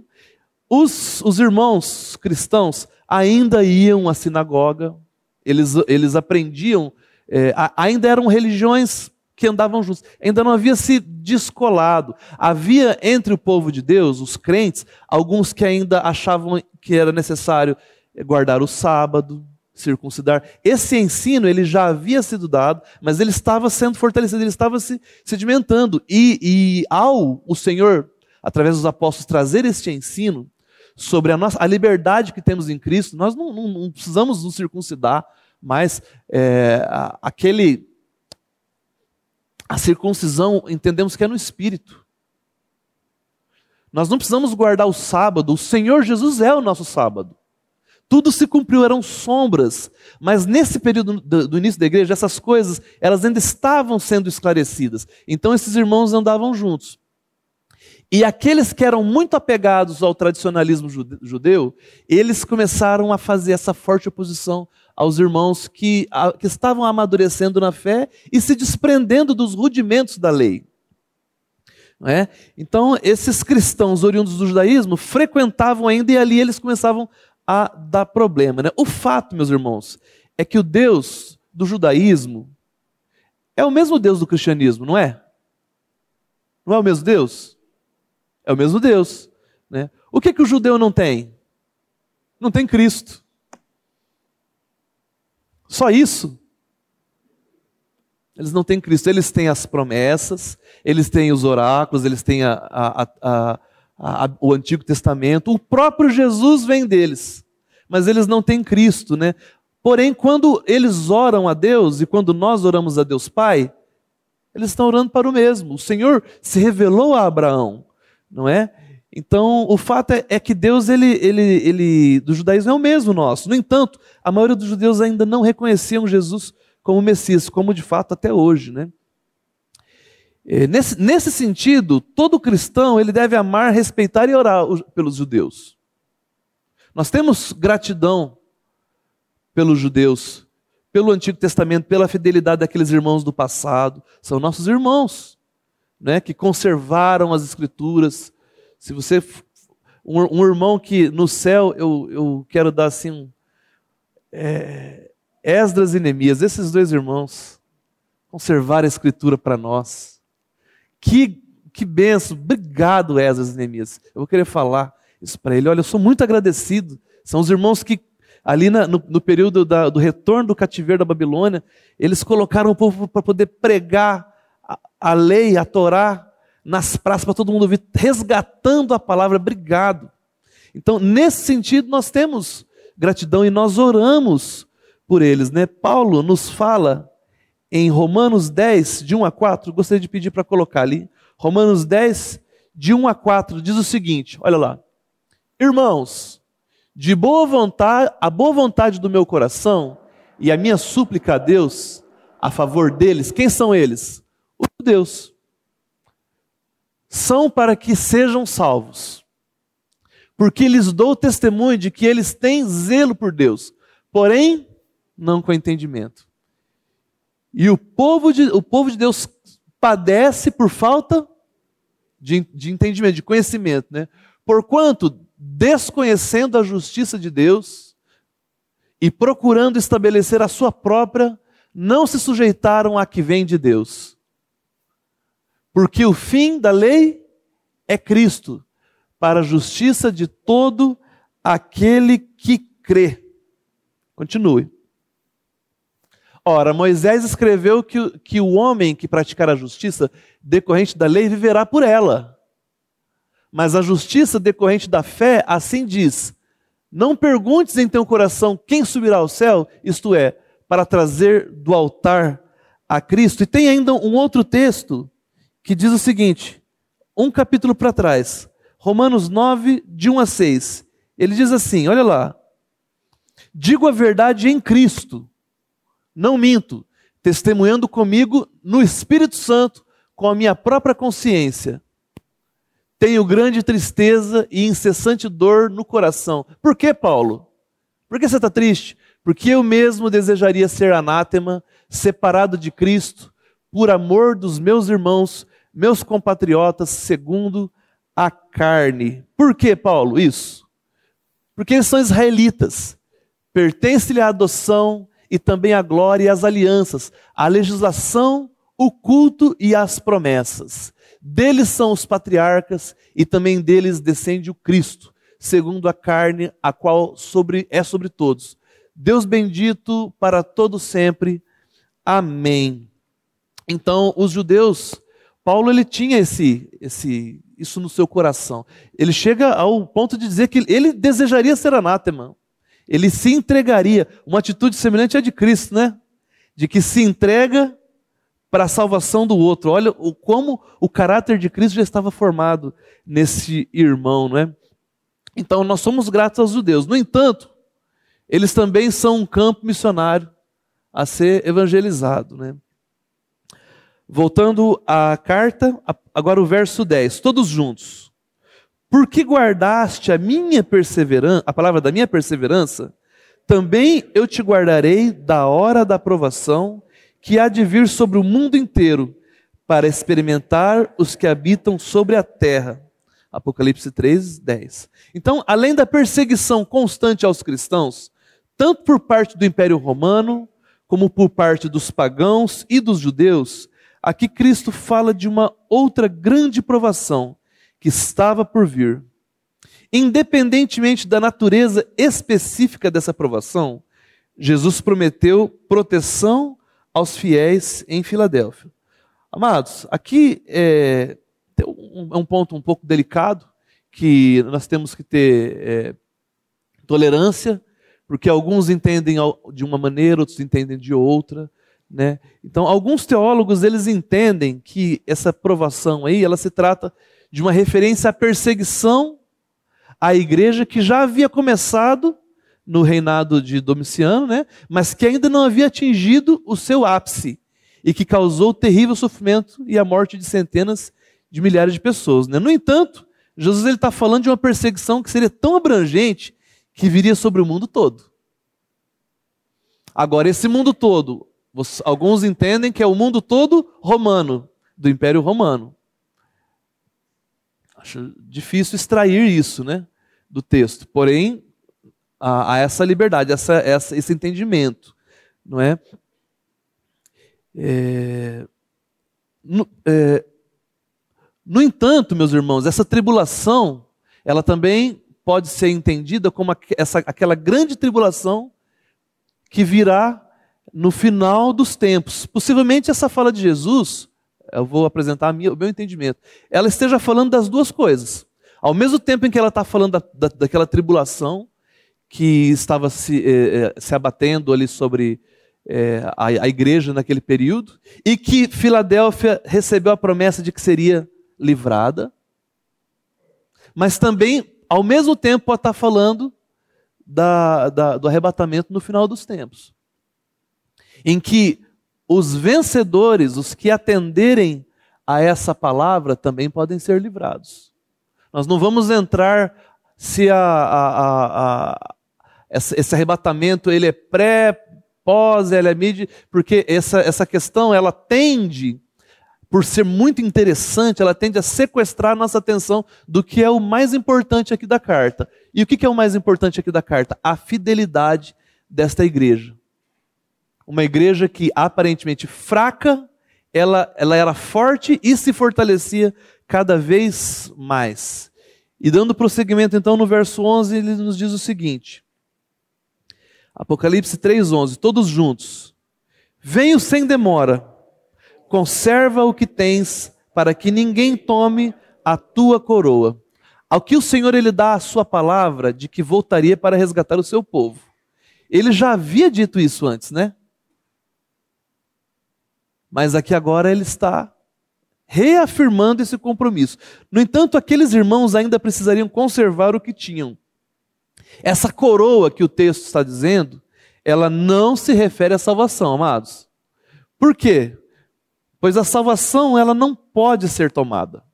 os, os irmãos cristãos ainda iam à sinagoga, eles, eles aprendiam, é, ainda eram religiões que andavam juntos. Ainda não havia se descolado. Havia entre o povo de Deus, os crentes, alguns que ainda achavam que era necessário guardar o sábado, circuncidar. Esse ensino ele já havia sido dado, mas ele estava sendo fortalecido, ele estava se sedimentando. E, e ao o Senhor, através dos apóstolos, trazer este ensino, sobre a, nossa, a liberdade que temos em Cristo, nós não, não, não precisamos nos circuncidar, mas é, aquele. A circuncisão, entendemos que é no espírito. Nós não precisamos guardar o sábado, o Senhor Jesus é o nosso sábado. Tudo se cumpriu, eram sombras. Mas nesse período do, do, início da igreja, essas coisas, elas ainda estavam sendo esclarecidas. Então esses irmãos andavam juntos. E aqueles que eram muito apegados ao tradicionalismo judeu, eles começaram a fazer essa forte oposição aos irmãos que, a, que estavam amadurecendo na fé e se desprendendo dos rudimentos da lei. É? Então, esses cristãos oriundos do judaísmo frequentavam ainda e ali eles começavam a dar problema. Né? O fato, meus irmãos, é que o Deus do judaísmo é o mesmo Deus do cristianismo, não é? Não é o mesmo Deus? É o mesmo Deus. Né? O que, que o judeu não tem? Não tem Cristo. Só isso. Eles não têm Cristo, eles têm as promessas, eles têm os oráculos, eles têm a, a, a, a, o Antigo Testamento, o próprio Jesus vem deles, mas eles não têm Cristo, né? Porém, quando eles oram a Deus e quando nós oramos a Deus Pai, eles estão orando para o mesmo. O Senhor se revelou a Abraão, não é? Então, o fato é, é, que Deus, ele, ele, ele, do judaísmo é o mesmo nosso. No entanto, a maioria dos judeus ainda não reconheciam Jesus como Messias, como de fato até hoje, né? É, nesse, nesse sentido, todo cristão ele deve amar, respeitar e orar pelos judeus. Nós temos gratidão pelos judeus, pelo Antigo Testamento, pela fidelidade daqueles irmãos do passado. São nossos irmãos, né, que conservaram as Escrituras. Se você um, um irmão que no céu eu, eu quero dar assim um, é, Esdras e Neemias, esses dois irmãos conservaram a Escritura para nós. Que, que benção. Obrigado, Esdras e Neemias. Eu vou querer falar isso para ele. Olha, eu sou muito agradecido. São os irmãos que, ali na, no, no, período da, do retorno do cativeiro da Babilônia, eles colocaram o povo para poder pregar a, a lei, a Torá, nas praças para todo mundo ouvir, resgatando a palavra. Obrigado. Então, nesse sentido, nós temos gratidão e nós oramos por eles. Né? Paulo nos fala em Romanos 10, de 1 a 4, gostaria de pedir para colocar ali. Romanos 10, de 1 a 4, diz o seguinte: olha lá. Irmãos, de boa vontade, a boa vontade do meu coração e a minha súplica a Deus a favor deles, quem são eles? Os judeus. São para que sejam salvos. Porque lhes dou testemunho de que eles têm zelo por Deus, porém, não com entendimento. E o povo de, o povo de Deus padece por falta de, de entendimento, de conhecimento, né? Porquanto, desconhecendo a justiça de Deus e procurando estabelecer a sua própria, não se sujeitaram a que vem de Deus. Porque o fim da lei é Cristo, para a justiça de todo aquele que crê. Continue. Ora, Moisés escreveu que, que o homem que praticar a justiça decorrente da lei viverá por ela. Mas a justiça decorrente da fé, assim diz: Não perguntes em teu coração quem subirá ao céu, isto é, para trazer do altar a Cristo. E tem ainda um outro texto que diz o seguinte, um capítulo para trás, Romanos 9, de 1 a 6. Ele diz assim: olha lá. Digo a verdade em Cristo não minto, testemunhando comigo no Espírito Santo, com a minha própria consciência. Tenho grande tristeza e incessante dor no coração. Por que, Paulo? Por que você está triste? Porque eu mesmo desejaria ser anátema, separado de Cristo, por amor dos meus irmãos, meus compatriotas, segundo a carne. Por que, Paulo, isso? Porque eles são israelitas, pertence-lhe a adoção, e também a glória e as alianças, a legislação, o culto e as promessas. Deles são os patriarcas e também deles descende o Cristo, segundo a carne, a qual sobre, é sobre todos. Deus bendito para todo sempre. Amém. Então, os judeus, Paulo ele tinha esse, esse, isso no seu coração. Ele chega ao ponto de dizer que ele desejaria ser anátema. Ele se entregaria. Uma atitude semelhante à de Cristo, né? De que se entrega para a salvação do outro. Olha o, como o caráter de Cristo já estava formado nesse irmão, não é? Então nós somos gratos aos judeus. No entanto, eles também são um campo missionário a ser evangelizado, né? Voltando à carta, agora o verso 10, todos juntos. Por que guardaste a minha perseverança, a palavra da minha perseverança? Também eu te guardarei da hora da aprovação que há de vir sobre o mundo inteiro para experimentar os que habitam sobre a terra. Apocalipse 3, 10. Então, além da perseguição constante aos cristãos, tanto por parte do Império Romano, como por parte dos pagãos e dos judeus, aqui Cristo fala de uma outra grande provação que estava por vir. Independentemente da natureza específica dessa provação, Jesus prometeu proteção aos fiéis em Filadélfia. Amados, aqui é, é um ponto um pouco delicado, que nós temos que ter é, tolerância, porque alguns entendem de uma maneira, outros entendem de outra. Né? Então, alguns teólogos eles entendem que essa provação aí, ela se trata de uma referência à perseguição à igreja que já havia começado no reinado de Domiciano, né? mas que ainda não havia atingido o seu ápice e que causou terrível sofrimento e a morte de centenas de milhares de pessoas. Né? No entanto, Jesus está falando de uma perseguição que seria tão abrangente que viria sobre o mundo todo. Agora, esse mundo todo, alguns entendem que é o mundo todo romano, do Império Romano. Acho difícil extrair isso né, do texto. Porém, a essa liberdade, essa, essa, esse entendimento, não é? É, no, é, no entanto, meus irmãos, essa tribulação, ela também pode ser entendida como essa, aquela grande tribulação que virá no final dos tempos. Possivelmente essa fala de Jesus, eu vou apresentar minha, o meu entendimento, ela esteja falando das duas coisas. Ao mesmo tempo em que ela está falando da, da, daquela tribulação, que estava se, eh, eh, se abatendo ali sobre eh, a, a igreja naquele período, e que Filadélfia recebeu a promessa de que seria livrada, mas também, ao mesmo tempo, pode estar falando da, da, do arrebatamento no final dos tempos, em que os vencedores, os que atenderem a essa palavra, também podem ser livrados. Nós não vamos entrar se a, a, a, esse arrebatamento ele é pré, pós, ele é mid, porque essa, essa questão ela tende, por ser muito interessante, ela tende a sequestrar a nossa atenção do que é o mais importante aqui da carta. E o que é o mais importante aqui da carta? A fidelidade desta igreja. Uma igreja que aparentemente fraca, ela, ela era forte e se fortalecia cada vez mais. E dando prosseguimento então no verso 11, ele nos diz o seguinte: Apocalipse 3:11, todos juntos. Venho sem demora. Conserva o que tens, para que ninguém tome a tua coroa. Ao que o Senhor ele dá a sua palavra de que voltaria para resgatar o seu povo. Ele já havia dito isso antes, né? Mas aqui agora ele está reafirmando esse compromisso. No entanto, aqueles irmãos ainda precisariam conservar o que tinham. Essa coroa que o texto está dizendo, ela não se refere à salvação, amados. Por quê? Pois a salvação ela não pode ser tomada.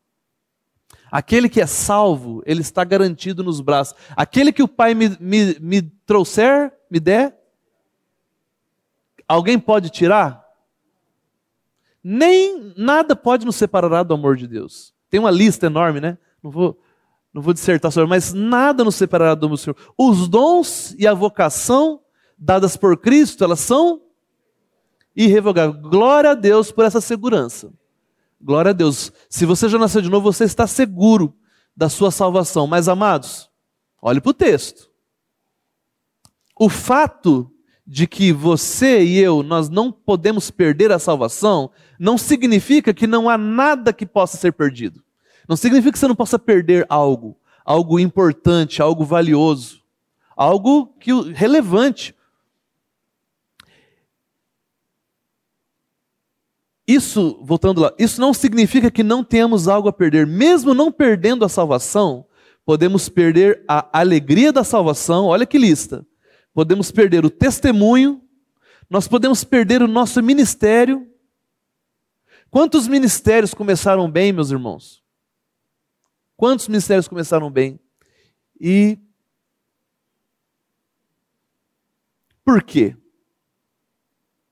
Aquele que é salvo, ele está garantido nos braços. Aquele que o Pai me, me, me trouxer, me der, alguém pode tirar? Nem nada pode nos separar do amor de Deus. Tem uma lista enorme, né? Não vou não vou dissertar sobre, mas nada nos separará do Senhor. Os dons e a vocação dadas por Cristo, elas são irrevogáveis. Glória a Deus por essa segurança. Glória a Deus. Se você já nasceu de novo, você está seguro da sua salvação. Mas, amados, olhe para o texto. O fato de que você e eu, nós não podemos perder a salvação, não significa que não há nada que possa ser perdido. Não significa que você não possa perder algo, algo importante, algo valioso, algo que relevante. Isso, voltando lá, isso não significa que não tenhamos algo a perder. Mesmo não perdendo a salvação, podemos perder a alegria da salvação. Olha que lista. Podemos perder o testemunho, nós podemos perder o nosso ministério. Quantos ministérios começaram bem, meus irmãos? Quantos ministérios começaram bem? E por quê?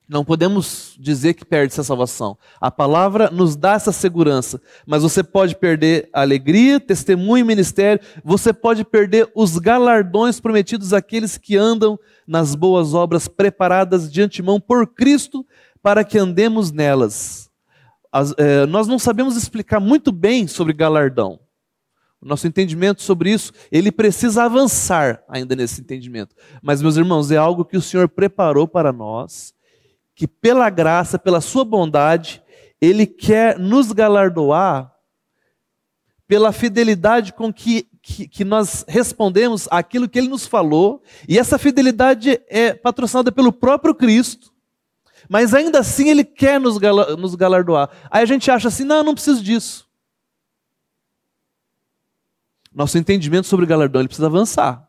Não podemos dizer que perde essa salvação. A palavra nos dá essa segurança. Mas você pode perder a alegria, testemunho e ministério. Você pode perder os galardões prometidos àqueles que andam nas boas obras preparadas de antemão por Cristo para que andemos nelas. As, é, nós não sabemos explicar muito bem sobre galardão. O nosso entendimento sobre isso, ele precisa avançar ainda nesse entendimento. Mas, meus irmãos, é algo que o Senhor preparou para nós que pela graça, pela sua bondade, ele quer nos galardoar pela fidelidade com que, que, que, nós respondemos aquilo que ele nos falou, e essa fidelidade é patrocinada pelo próprio Cristo, mas ainda assim ele quer nos, nos galardoar. Aí a gente acha assim: não, não preciso disso. Nosso entendimento sobre galardão ele precisa avançar,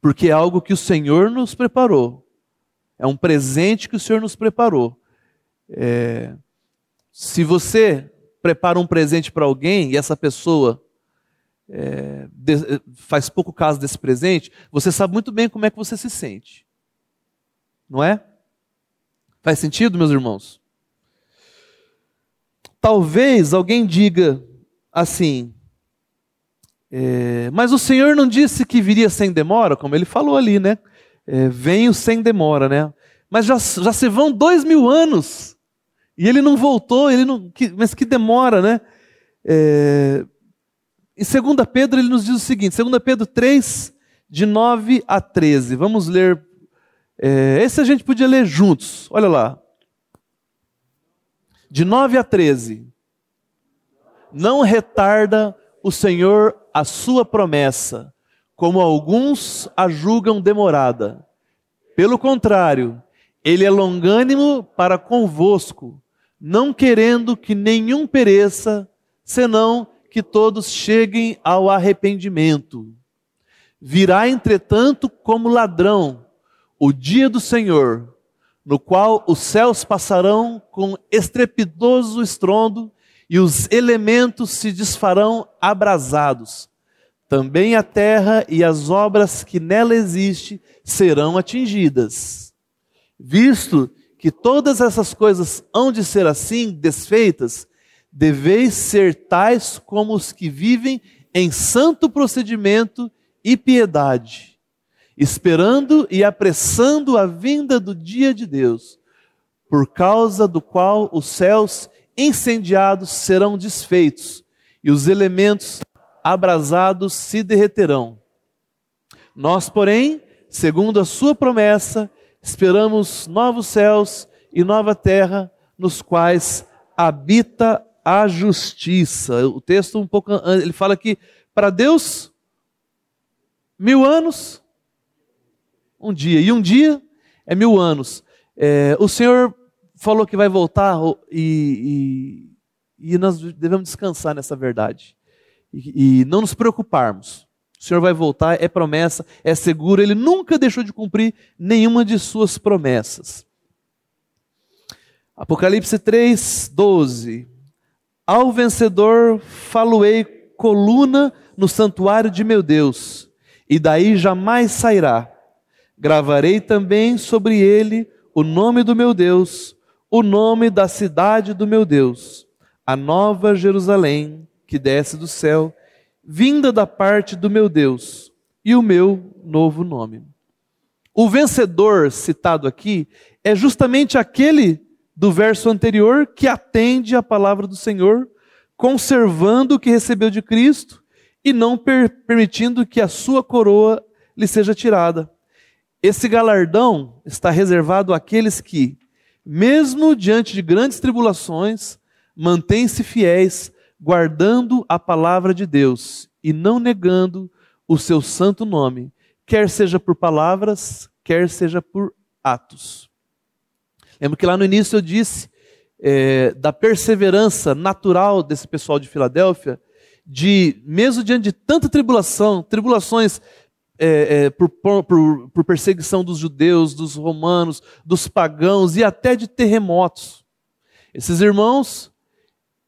porque é algo que o Senhor nos preparou é um presente que o Senhor nos preparou. É, se você prepara um presente para alguém e essa pessoa é, de, faz pouco caso desse presente, você sabe muito bem como é que você se sente. Não é? Faz sentido, meus irmãos? Talvez alguém diga assim, é, mas o Senhor não disse que viria sem demora, como ele falou ali, né? É, venho sem demora, né? Mas já, já se vão dois mil anos e ele não voltou, ele não, que, mas que demora, né? É, em 2 Pedro ele nos diz o seguinte, 2 Pedro 3, de 9 a 13. Vamos ler. É, esse a gente podia ler juntos, olha lá. De 9 a 13. Não retarda o Senhor a sua promessa, como alguns a julgam demorada. Pelo contrário, ele é longânimo para convosco, não querendo que nenhum pereça, senão que todos cheguem ao arrependimento. Virá, entretanto, como ladrão o dia do Senhor, no qual os céus passarão com estrepitoso estrondo e os elementos se desfarão abrasados também a terra e as obras que nela existem serão atingidas. Visto que todas essas coisas hão de ser assim, desfeitas, deveis ser tais como os que vivem em santo procedimento e piedade, esperando e apressando a vinda do dia de Deus, por causa do qual os céus incendiados serão desfeitos e os elementos abrasados se derreterão. Nós, porém, segundo a sua promessa, esperamos novos céus e nova terra, nos quais habita a justiça. O texto um pouco ele fala que para Deus mil anos um dia e um dia é mil anos. É, o Senhor falou que vai voltar e, e, e nós devemos descansar nessa verdade e, não nos preocuparmos. O Senhor vai voltar, é promessa, é seguro, ele nunca deixou de cumprir nenhuma de suas promessas. Apocalipse 3, 12. Ao vencedor faloei coluna no santuário de meu Deus, e daí jamais sairá. Gravarei também sobre ele o nome do meu Deus, o nome da cidade do meu Deus, a nova Jerusalém, que desce do céu, vinda da parte do meu Deus, e o meu novo nome. O vencedor citado aqui é justamente aquele do verso anterior que atende à palavra do Senhor, conservando o que recebeu de Cristo e não per permitindo que a sua coroa lhe seja tirada. Esse galardão está reservado àqueles que, mesmo diante de grandes tribulações, mantêm-se fiéis guardando a palavra de Deus e não negando o seu santo nome, quer seja por palavras, quer seja por atos. Lembro que lá no início eu disse é, da perseverança natural desse pessoal de Filadélfia, de, mesmo diante de tanta tribulação, tribulações é, é, por, por, por perseguição dos judeus, dos romanos, dos pagãos e até de terremotos. Esses irmãos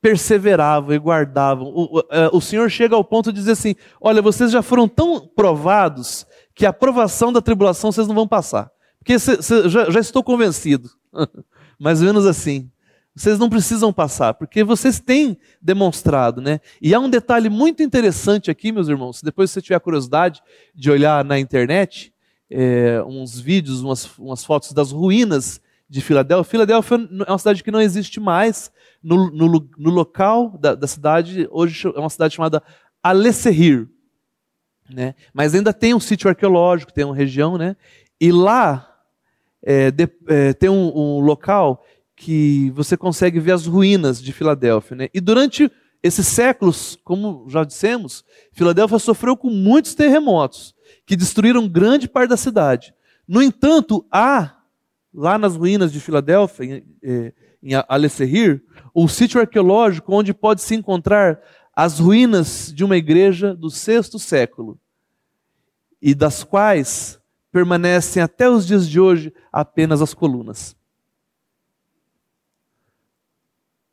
perseveravam e guardavam. O, o, é, o, Senhor chega ao ponto de dizer assim: olha, vocês já foram tão provados que a provação da tribulação vocês não vão passar. Porque cê, cê, já, já estou convencido. Mais ou menos assim. Vocês não precisam passar, porque vocês têm demonstrado, né? E há um detalhe muito interessante aqui, meus irmãos. Depois, se você tiver curiosidade de olhar na internet, é, uns vídeos, umas, umas, fotos das ruínas de Filadélfia. Filadélfia é uma cidade que não existe mais. No, no, no local da, da, cidade, hoje é uma cidade chamada Alesserrir. Né? Mas ainda tem um sítio arqueológico, tem uma região, né? E lá é, de, é, tem um, um local que você consegue ver as ruínas de Filadélfia. Né? E durante esses séculos, como já dissemos, Filadélfia sofreu com muitos terremotos que destruíram grande parte da cidade. No entanto, há lá nas ruínas de Filadélfia, em, Alesserrir, um sítio arqueológico onde pode se encontrar as ruínas de uma igreja do sexto século e das quais permanecem até os dias de hoje apenas as colunas.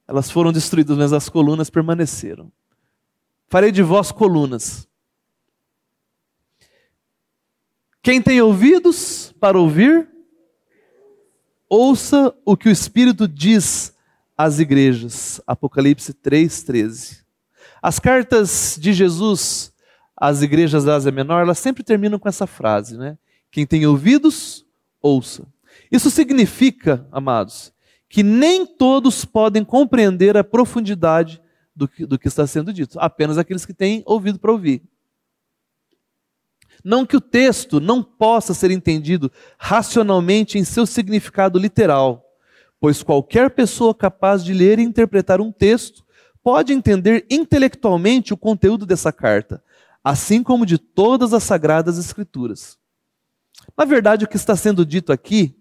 Elas foram destruídas, mas as colunas permaneceram. Farei de vós colunas. Quem tem ouvidos para ouvir, ouça o que o Espírito diz às igrejas. Apocalipse 3,13. As cartas de Jesus às igrejas da Ásia Menor, elas sempre terminam com essa frase, né? Quem tem ouvidos, ouça. Isso significa, amados, que nem todos podem compreender a profundidade do que, do que está sendo dito, apenas aqueles que têm ouvido para ouvir. Não que o texto não possa ser entendido racionalmente em seu significado literal, pois qualquer pessoa capaz de ler e interpretar um texto pode entender intelectualmente o conteúdo dessa carta, assim como de todas as sagradas escrituras. Na verdade, o que está sendo dito aqui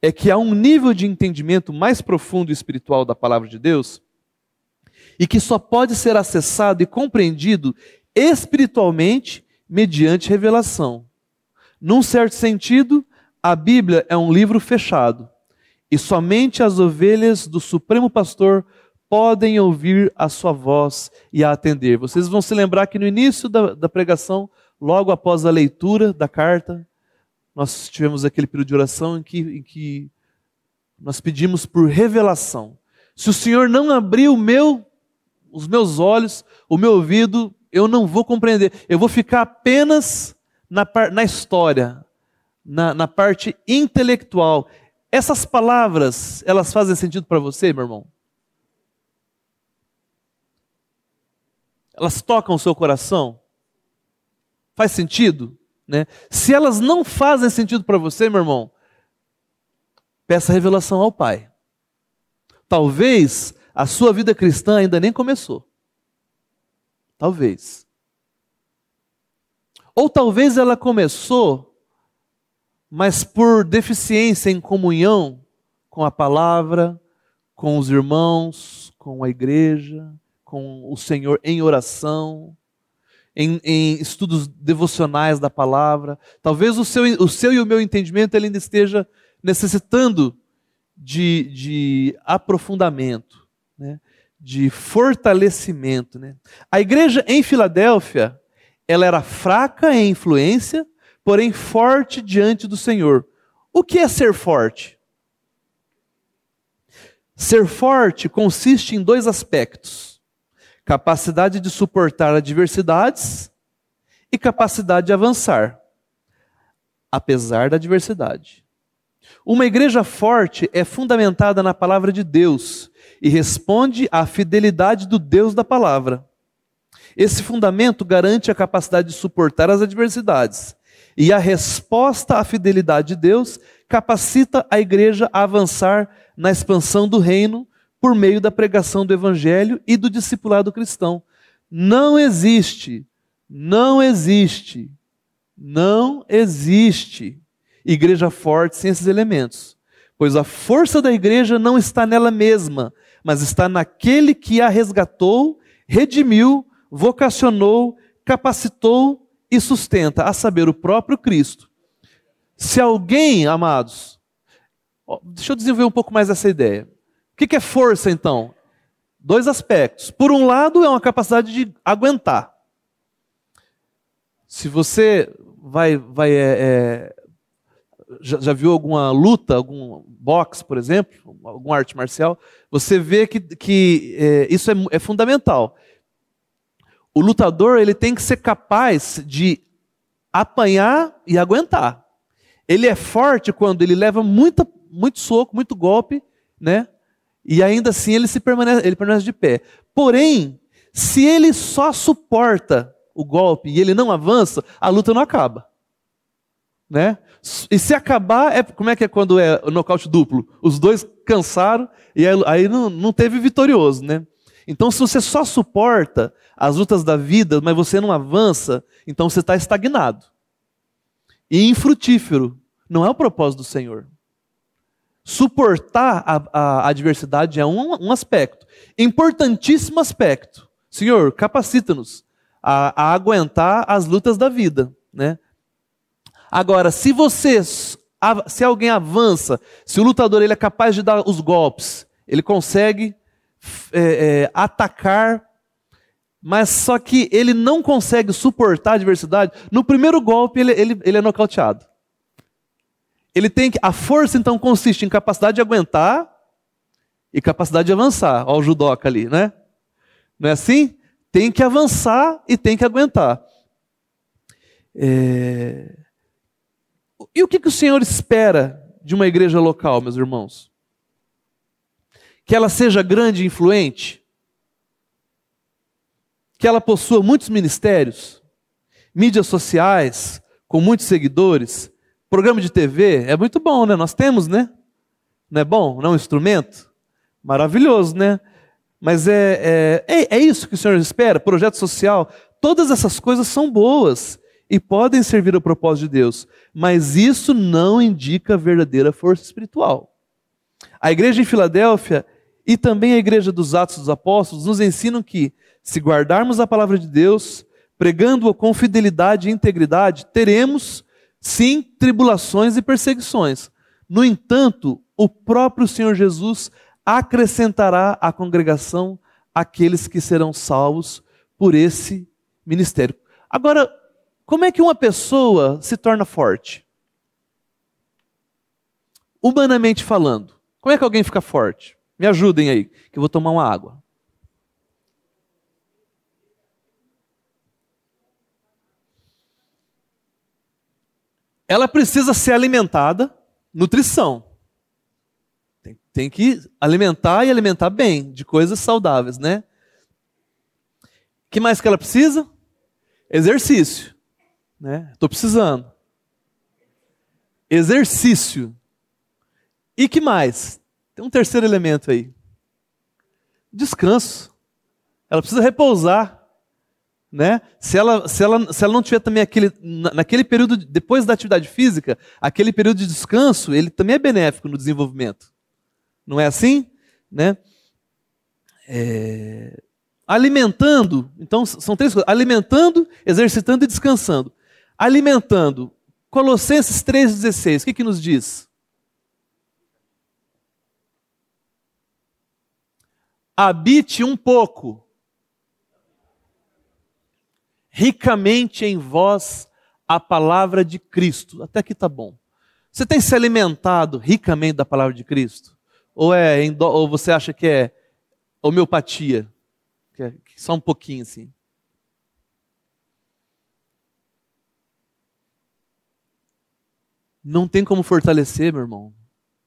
é que há um nível de entendimento mais profundo e espiritual da palavra de Deus e que só pode ser acessado e compreendido espiritualmente mediante revelação. Num certo sentido, a Bíblia é um livro fechado e somente as ovelhas do Supremo Pastor podem ouvir a sua voz e a atender. Vocês vão se lembrar que no início da, da pregação, logo após a leitura da carta, nós tivemos aquele período de oração em que, em que nós pedimos por revelação. Se o Senhor não abrir o meu, os meus olhos, o meu ouvido, eu não vou compreender. Eu vou ficar apenas na, na história, na, na parte intelectual. Essas palavras, elas fazem sentido para você, meu irmão? Elas tocam o seu coração? Faz sentido? Né? Se elas não fazem sentido para você, meu irmão, peça revelação ao Pai. Talvez a sua vida cristã ainda nem começou. Talvez. Ou talvez ela começou, mas por deficiência em comunhão com a palavra, com os irmãos, com a igreja, com o Senhor em oração, em, em, estudos devocionais da palavra. Talvez o seu, o seu e o meu entendimento ele ainda esteja necessitando de, de aprofundamento? De fortalecimento. Né? A igreja em Filadélfia ela era fraca em influência, porém forte diante do Senhor. O que é ser forte? Ser forte consiste em dois aspectos capacidade de suportar adversidades e capacidade de avançar, apesar da adversidade. Uma igreja forte é fundamentada na palavra de Deus e responde à fidelidade do Deus da palavra. Esse fundamento garante a capacidade de suportar as adversidades, e a resposta à fidelidade de Deus capacita a igreja a avançar na expansão do reino por meio da pregação do evangelho e do discipulado cristão. Não existe, não existe, não existe igreja forte sem esses elementos. Pois a força da igreja não está nela mesma, mas está naquele que a resgatou, redimiu, vocacionou, capacitou e sustenta, a saber, o próprio Cristo. Se alguém, amados, deixa eu desenvolver um pouco mais essa ideia. O que é força, então? Dois aspectos. Por um lado, é uma capacidade de aguentar. Se você vai, vai é, é, já, já, viu alguma luta, algum boxe, por exemplo, alguma arte marcial, você vê que, que é, isso é, é fundamental. O lutador ele tem que ser capaz de apanhar e aguentar. Ele é forte quando ele leva muita, muito soco, muito golpe, né? E ainda assim ele se permanece, ele permanece de pé. Porém, se ele só suporta o golpe e ele não avança, a luta não acaba. Né? E se acabar, é, como é que é quando é nocaute duplo? Os dois cansaram e aí não, não teve vitorioso, né? Então, se você só suporta as lutas da vida, mas você não avança, então você está estagnado. E infrutífero. Não é o propósito do Senhor. Suportar a, a adversidade é um, um aspecto. Importantíssimo aspecto. Senhor, capacita-nos a, a aguentar as lutas da vida. Né? Agora, se você, se alguém avança, se o lutador ele é capaz de dar os golpes, ele consegue é, é, atacar, mas só que ele não consegue suportar a adversidade, no primeiro golpe ele, ele, ele é nocauteado. Ele tem que, a força então consiste em capacidade de aguentar e capacidade de avançar. Olha o judoca ali, né? Não é assim? Tem que avançar e tem que aguentar. É... E o que, que o Senhor espera de uma igreja local, meus irmãos? Que ela seja grande e influente? Que ela possua muitos ministérios, mídias sociais, com muitos seguidores, programa de TV? É muito bom, né? Nós temos, né? Não é bom? Não é um instrumento? Maravilhoso, né? Mas é, é, é, é isso que o Senhor espera? Projeto social? Todas essas coisas são boas e podem servir ao propósito de Deus, mas isso não indica verdadeira força espiritual. A igreja em Filadélfia e também a igreja dos Atos dos Apóstolos nos ensinam que, se guardarmos a palavra de Deus, pregando-a com fidelidade e integridade, teremos, sim, tribulações e perseguições. No entanto, o próprio Senhor Jesus acrescentará à congregação aqueles que serão salvos por esse ministério. Agora, como é que uma pessoa se torna forte? Humanamente falando, como é que alguém fica forte? Me ajudem aí, que eu vou tomar uma água. Ela precisa ser alimentada, nutrição. Tem, tem que alimentar e alimentar bem, de coisas saudáveis, né? Que mais que ela precisa? Exercício. Né? Estou precisando. Exercício. E que mais? Tem um terceiro elemento aí. Descanso. Ela precisa repousar. Né? Se, ela, se, ela, se ela não tiver também aquele, naquele período, depois da atividade física, aquele período de descanso, ele também é benéfico no desenvolvimento. Não é assim? Né? É... Alimentando, então são três coisas: alimentando, exercitando e descansando alimentando. Colossenses 3,16, o que, que nos diz? Habite um pouco, ricamente em vós a palavra de Cristo. Até aqui está bom. Você tem se alimentado ricamente da palavra de Cristo? Ou, é, ou você acha que é homeopatia? Que é só um pouquinho assim. Não tem como fortalecer, meu irmão,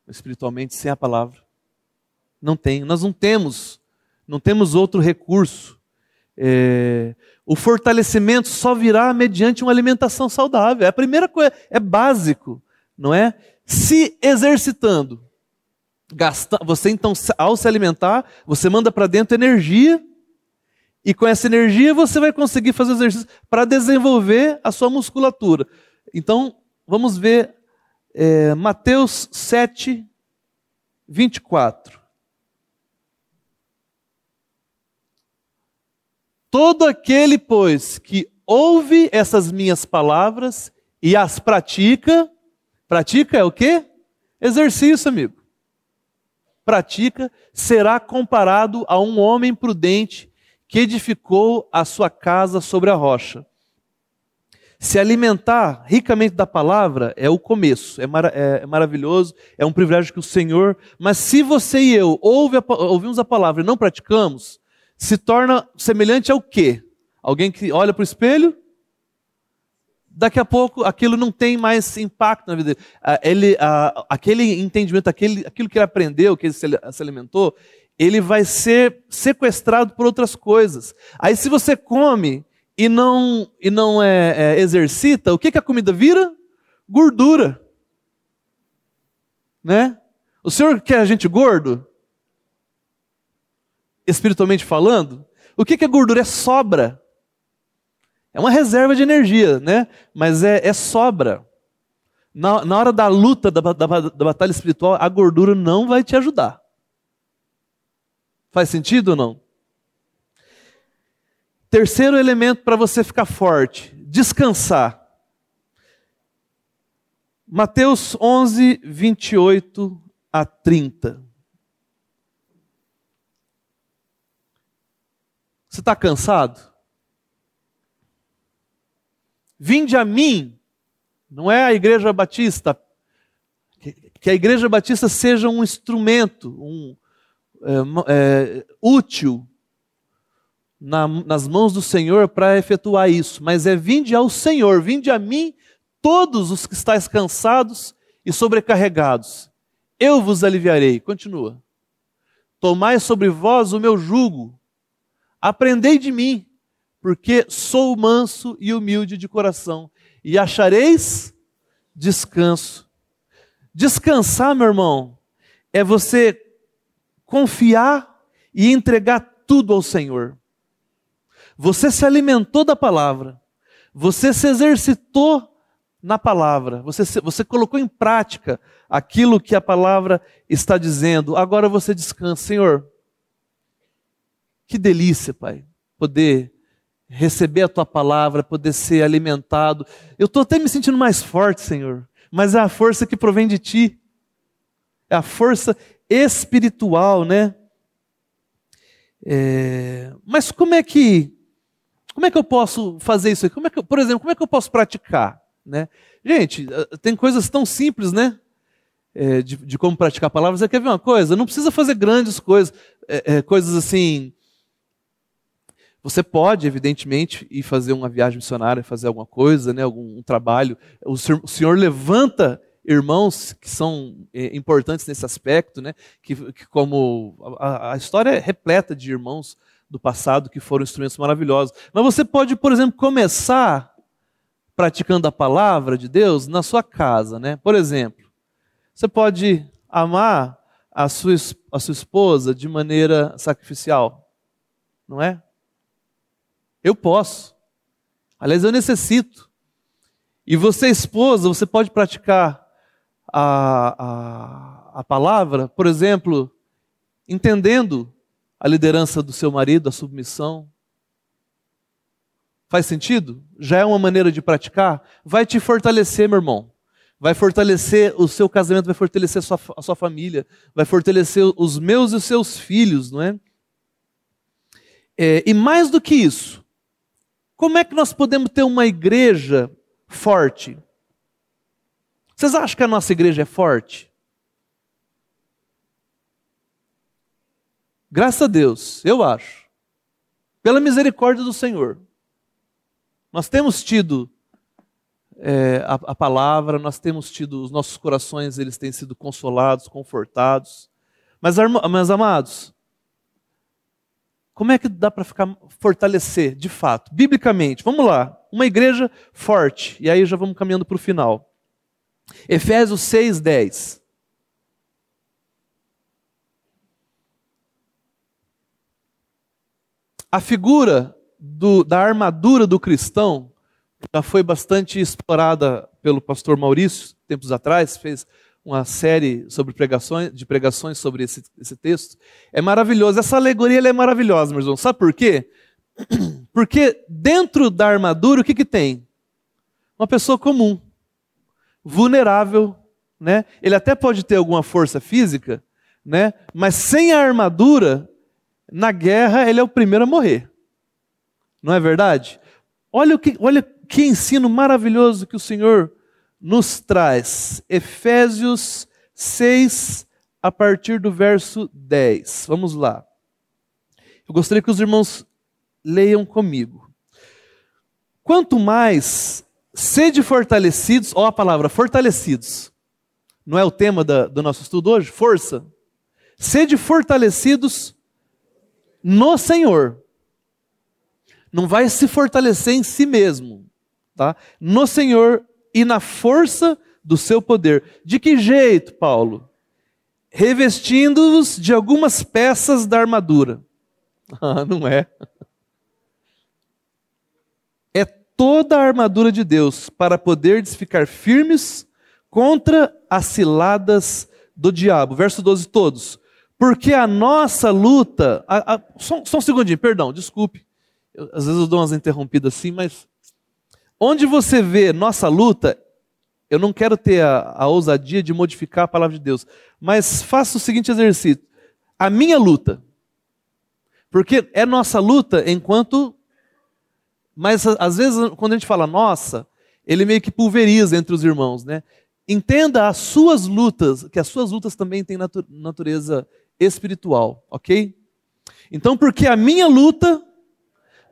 espiritualmente sem a palavra. Não tem. Nós não temos, não temos outro recurso. É, o fortalecimento só virá mediante uma alimentação saudável. É a primeira coisa, é básico, não é? Se exercitando. Gasta, você então, ao se alimentar, você manda para dentro energia, e com essa energia você vai conseguir fazer exercício para desenvolver a sua musculatura. Então, vamos ver é, Mateus 7, 24. Todo aquele, pois, que ouve essas minhas palavras e as pratica, pratica é o quê? Exercício, amigo. Pratica, será comparado a um homem prudente que edificou a sua casa sobre a rocha. Se alimentar ricamente da palavra é o começo, é, mar, é, é maravilhoso, é um privilégio que o Senhor. Mas se você e eu ouve a, ouvimos a palavra e não praticamos, se torna semelhante ao quê? Alguém que olha para o espelho, daqui a pouco aquilo não tem mais impacto na vida dele. Ele, aquele entendimento, aquele, aquilo que ele aprendeu, que ele se, se alimentou, ele vai ser sequestrado por outras coisas. Aí se você come e não, e não é, é, exercita, o que, que a comida vira? Gordura. Né? O senhor quer a gente gordo? espiritualmente falando, o que é gordura? É sobra. É uma reserva de energia, né? Mas é, é sobra. Na, na, hora da luta, da, da, da batalha espiritual, a gordura não vai te ajudar. Faz sentido ou não? Terceiro elemento para você ficar forte: descansar. Mateus 11, 28 a 30. Você está cansado? Vinde a mim, não é a igreja batista, que a igreja batista seja um instrumento, um, é, é, útil na, nas mãos do Senhor para efetuar isso, mas é vinde ao Senhor, vinde a mim, todos os que estáis cansados e sobrecarregados, eu vos aliviarei. Continua. Tomai sobre vós o meu jugo Aprendei de mim, porque sou manso e humilde de coração, e achareis descanso. Descansar, meu irmão, é você confiar e entregar tudo ao Senhor. Você se alimentou da palavra, você se exercitou na palavra, você, você colocou em prática aquilo que a palavra está dizendo. Agora você descansa, Senhor. Que delícia, Pai, poder receber a tua palavra, poder ser alimentado. Eu estou até me sentindo mais forte, Senhor, mas é a força que provém de Ti, é a força espiritual, né? É... Mas como é que como é que eu posso fazer isso? Como é que, por exemplo, como é que eu posso praticar? Né? Gente, eh, tem coisas tão simples, né? É, de, de, como praticar a palavra. Você quer ver uma coisa? Não precisa fazer grandes coisas, é, é, coisas assim você pode, evidentemente, ir fazer uma viagem missionária, fazer alguma coisa, né, algum um trabalho. O senhor, o senhor, levanta irmãos que são é, importantes nesse aspecto, né, que, que como a, a, história é repleta de irmãos do passado que foram instrumentos maravilhosos. Mas você pode, por exemplo, começar praticando a palavra de Deus na sua casa, né? Por exemplo, você pode amar a sua, a sua esposa de maneira sacrificial, não é? Eu posso. Aliás, eu necessito. E você, esposa, você pode praticar a, a, a palavra, por exemplo, entendendo a liderança do seu marido, a submissão. Faz sentido? Já é uma maneira de praticar? Vai te fortalecer, meu irmão. Vai fortalecer o seu casamento, vai fortalecer a sua, a sua família, vai fortalecer os meus e os seus filhos, não é? é e mais do que isso, como é que nós podemos ter uma igreja forte? Vocês acham que a nossa igreja é forte? Graças a Deus, eu acho. Pela misericórdia do Senhor. Nós temos tido é, a, a, palavra, nós temos tido, os nossos corações, eles têm sido consolados, confortados. Mas, meus amados, como é que dá para ficar fortalecer, de fato, biblicamente? Vamos lá, uma igreja forte. E aí já vamos caminhando para o final. Efésios 6:10. A figura do, da armadura do cristão já foi bastante explorada pelo pastor Maurício, tempos atrás, fez uma série sobre pregações, de pregações sobre esse, esse texto. É maravilhoso. Essa alegoria é maravilhosa, meus irmãos. Sabe por quê? Porque dentro da armadura, o que, que tem? Uma pessoa comum, vulnerável, né? Ele até pode ter alguma força física, né? Mas sem a armadura, na guerra ele é o primeiro a morrer. Não é verdade? Olha o que, olha que ensino maravilhoso que o Senhor nos traz. Efésios 6, a partir do verso 10. Vamos lá. Eu gostaria que os irmãos leiam comigo. Quanto mais sede fortalecidos, ó a palavra fortalecidos, não é o tema da, do nosso estudo hoje? Força. Sede fortalecidos no Senhor. Não vai se fortalecer em si mesmo, tá? No Senhor e na força do seu poder. De que jeito, Paulo? Revestindo-os de algumas peças da armadura. Ah, não é. É toda a armadura de Deus para poder ficar firmes contra as ciladas do diabo. Verso 12, todos. Porque a nossa luta. A, a, só, só, um segundinho, perdão, desculpe. Eu, às vezes eu dou umas interrompidas assim, mas. Onde você vê nossa luta, eu não quero ter a, a ousadia de modificar a palavra de Deus, mas faça o seguinte exercício: a minha luta. Porque é nossa luta enquanto. Mas às vezes, quando a gente fala nossa, ele meio que pulveriza entre os irmãos, né? Entenda as suas lutas, que as suas lutas também têm natureza espiritual, ok? Então, porque a minha luta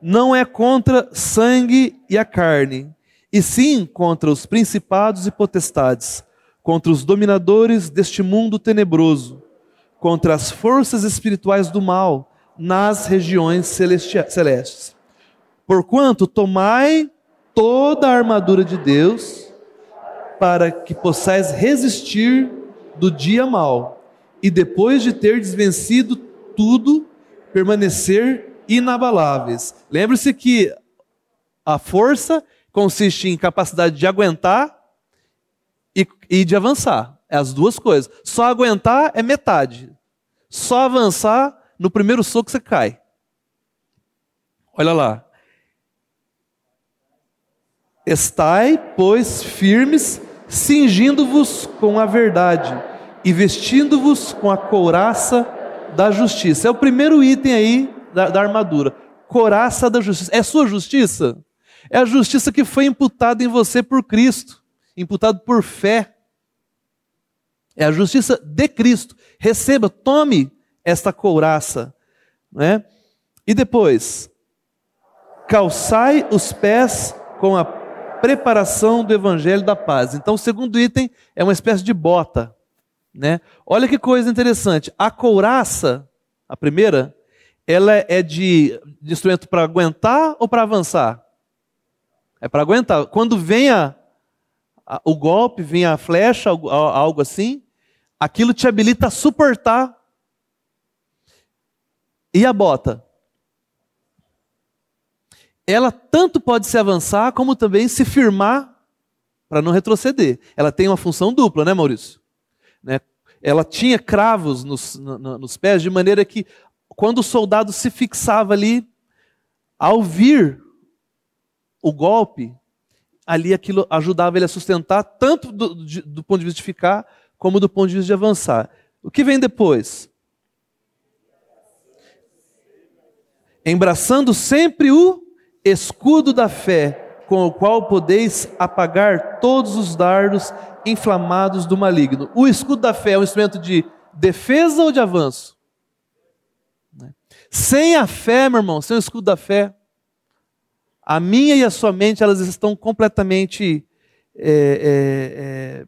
não é contra sangue e a carne, e sim contra os principados e potestades, contra os dominadores deste mundo tenebroso, contra as forças espirituais do mal nas regiões celestes. Porquanto tomai toda a armadura de Deus, para que possais resistir do dia mal e depois de ter desvencido tudo, permanecer inabaláveis. Lembre-se que a força consiste em capacidade de aguentar e, e de avançar. É as duas coisas. Só aguentar é metade. Só avançar, no primeiro soco você cai. Olha lá. Estai, pois, firmes, cingindo-vos com a verdade e vestindo-vos com a couraça da justiça. É o primeiro item aí da, da, armadura. Couraça da justiça. É sua justiça? É a justiça que foi imputada em você por Cristo, imputado por fé. É a justiça de Cristo. Receba, tome esta couraça. Né? E depois, calçai os pés com a preparação do evangelho da paz. Então, o segundo item é uma espécie de bota. Né? Olha que coisa interessante. A couraça, a primeira, ela é de, de instrumento para aguentar ou para avançar? É para aguentar. Quando vem a, a, o golpe, vem a flecha, algo assim, aquilo te habilita a suportar. E a bota? ela tanto pode se avançar como também se firmar para não retroceder. Ela tem uma função dupla, né, Maurício? Né? Ela tinha cravos nos, no, nos pés, de maneira que quando o soldado se fixava ali, ao vir o golpe, ali aquilo ajudava ele a sustentar, tanto do, do ponto de vista de ficar, como do ponto de vista de avançar. O que vem depois? Embraçando sempre o escudo da fé, com o qual podeis apagar todos os dardos inflamados do maligno. O escudo da fé é um instrumento de defesa ou de avanço? Né? Sem a fé, meu irmão, sem o escudo da fé, a minha e a sua mente elas estão completamente é, é, é,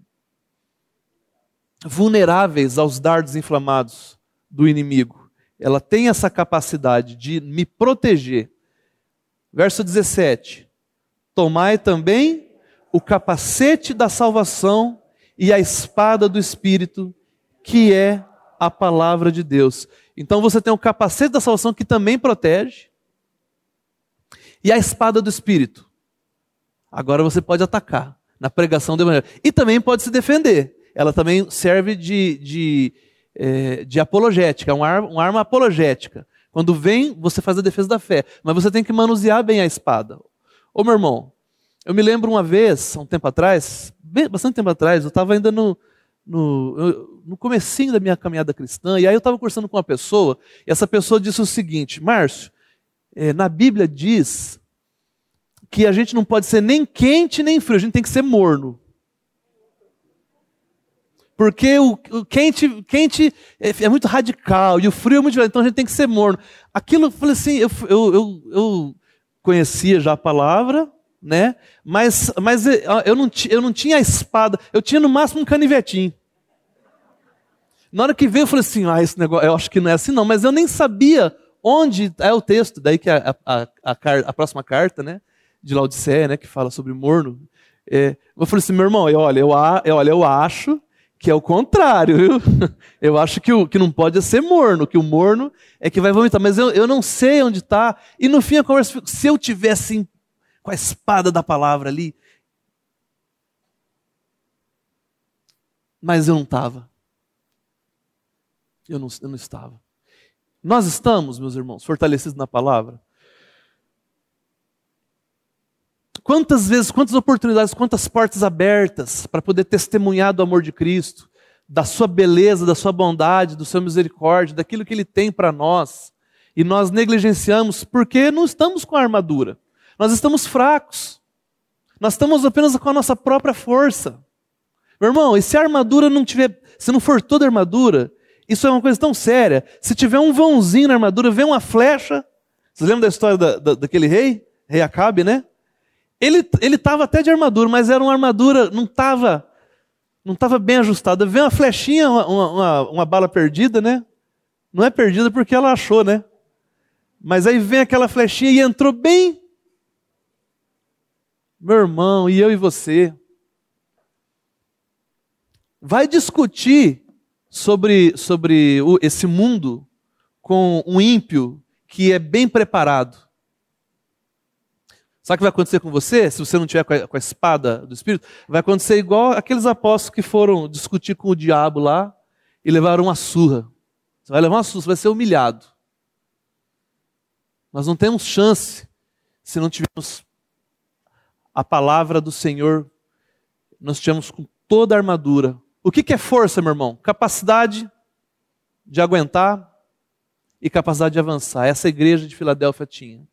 vulneráveis aos dardos inflamados do inimigo. Ela tem essa capacidade de me proteger Verso 17: Tomai também o capacete da salvação e a espada do Espírito, que é a palavra de Deus. Então você tem o capacete da salvação que também protege, E a espada do Espírito? Agora você pode atacar na pregação do Evangelho. E também pode se defender. Ela também serve de, de, é, de apologética, uma arma, uma arma apologética. Quando vem, você faz a defesa da fé. Mas você tem que manusear bem a espada. Ô meu irmão, eu me lembro uma vez, há um tempo atrás, bem, bastante tempo atrás, eu estava ainda no, no, no comecinho da minha caminhada cristã, e aí eu estava conversando com uma pessoa, e essa pessoa disse o seguinte, Márcio, é, na Bíblia diz que a gente não pode ser nem quente nem frio, a gente tem que ser morno. Porque o, o quente, quente é, é, muito radical e o frio é muito violento, então a gente tem que ser morno. Aquilo, eu falei assim, eu, eu, eu, eu conhecia já a palavra, né? Mas, mas eu, não, eu não tinha a espada, eu tinha no máximo um canivetinho. Na hora que veio, eu falei assim: ah, esse negócio, eu acho que não é assim, não, mas eu nem sabia onde é o texto, daí que a, a, a, a próxima carta, né? De Laodiceia, né? Que fala sobre morno. É, eu falei assim, meu irmão, eu, olha, eu, olha, eu acho que é o contrário, viu? Eu acho que, o, que não pode ser morno, que o morno é que vai vomitar, mas eu, eu não sei onde está. E no fim a conversa, se eu tivesse com a espada da palavra ali. Mas eu não estava. Eu não, eu não estava. Nós estamos, meus irmãos, fortalecidos na palavra. Quantas vezes, quantas oportunidades, quantas portas abertas para poder testemunhar do amor de Cristo, da sua beleza, da sua bondade, do seu misericórdia, daquilo que Ele tem para nós, e nós negligenciamos porque não estamos com a armadura. Nós estamos fracos. Nós estamos apenas com a nossa própria força. Meu irmão, e se a armadura não tiver, se não for toda armadura, isso é uma coisa tão séria. Se tiver um vãozinho na armadura, vem uma flecha. Vocês lembram da história da, da, daquele rei? Rei Acabe, né? Ele estava até de armadura, mas era uma armadura, não estava não tava bem ajustada. Vem uma flechinha, uma, uma, uma bala perdida, né? Não é perdida porque ela achou, né? Mas aí vem aquela flechinha e entrou bem meu irmão, e eu e você, vai discutir sobre, sobre esse mundo com um ímpio que é bem preparado. Sabe o que vai acontecer com você, se você não tiver com a, com a espada do Espírito? Vai acontecer igual aqueles apóstolos que foram discutir com o diabo lá e levaram uma surra. Você vai levar uma surra, você vai ser humilhado. Nós não temos chance se não tivermos a palavra do Senhor, nós tínhamos com toda a armadura. O que é força, meu irmão? Capacidade de aguentar e capacidade de avançar. Essa igreja de Filadélfia tinha.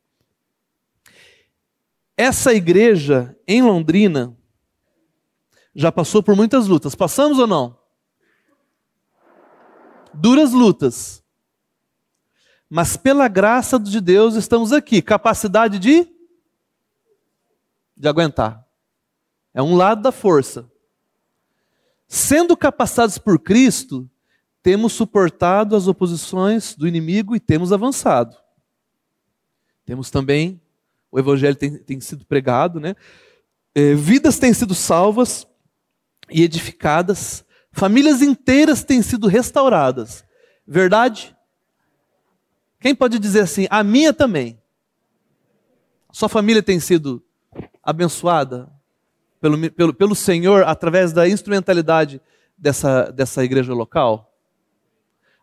Essa igreja em Londrina já passou por muitas lutas. Passamos ou não? Duras lutas. Mas pela graça de Deus estamos aqui. Capacidade de de aguentar. É um lado da força. Sendo capacitados por Cristo, temos suportado as oposições do inimigo e temos avançado. Temos também, o evangelho tem, tem sido pregado, né? É, vidas têm sido salvas e edificadas, famílias inteiras têm sido restauradas. Verdade? Quem pode dizer assim, a minha também? Sua família tem sido abençoada pelo, pelo, pelo Senhor através da instrumentalidade dessa, dessa igreja local?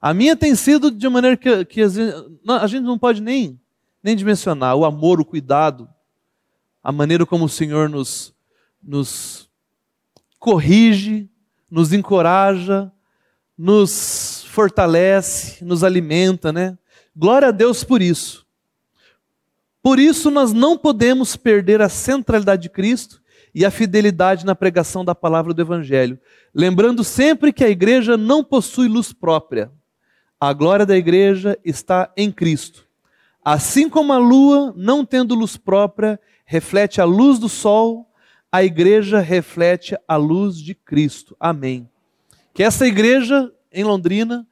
A minha tem sido de maneira que, que a gente não pode nem, nem dimensionar o amor, o cuidado, a maneira como o Senhor nos, nos corrige, nos encoraja, nos fortalece, nos alimenta, né? Glória a Deus por isso. Por isso, nós não podemos perder a centralidade de Cristo e a fidelidade na pregação da palavra do Evangelho, lembrando sempre que a igreja não possui luz própria. A glória da igreja está em Cristo. Assim como a lua, não tendo luz própria, reflete a luz do sol, a igreja reflete a luz de Cristo. Amém. Que essa igreja em Londrina,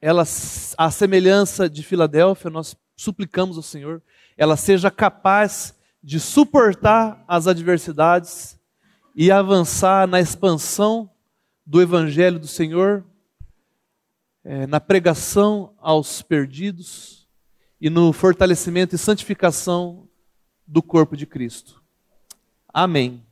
ela, a semelhança de Filadélfia, nós suplicamos ao Senhor ela seja capaz de suportar as adversidades e avançar na expansão do Evangelho do Senhor, é, na pregação aos perdidos e no fortalecimento e santificação do corpo de Cristo. Amém.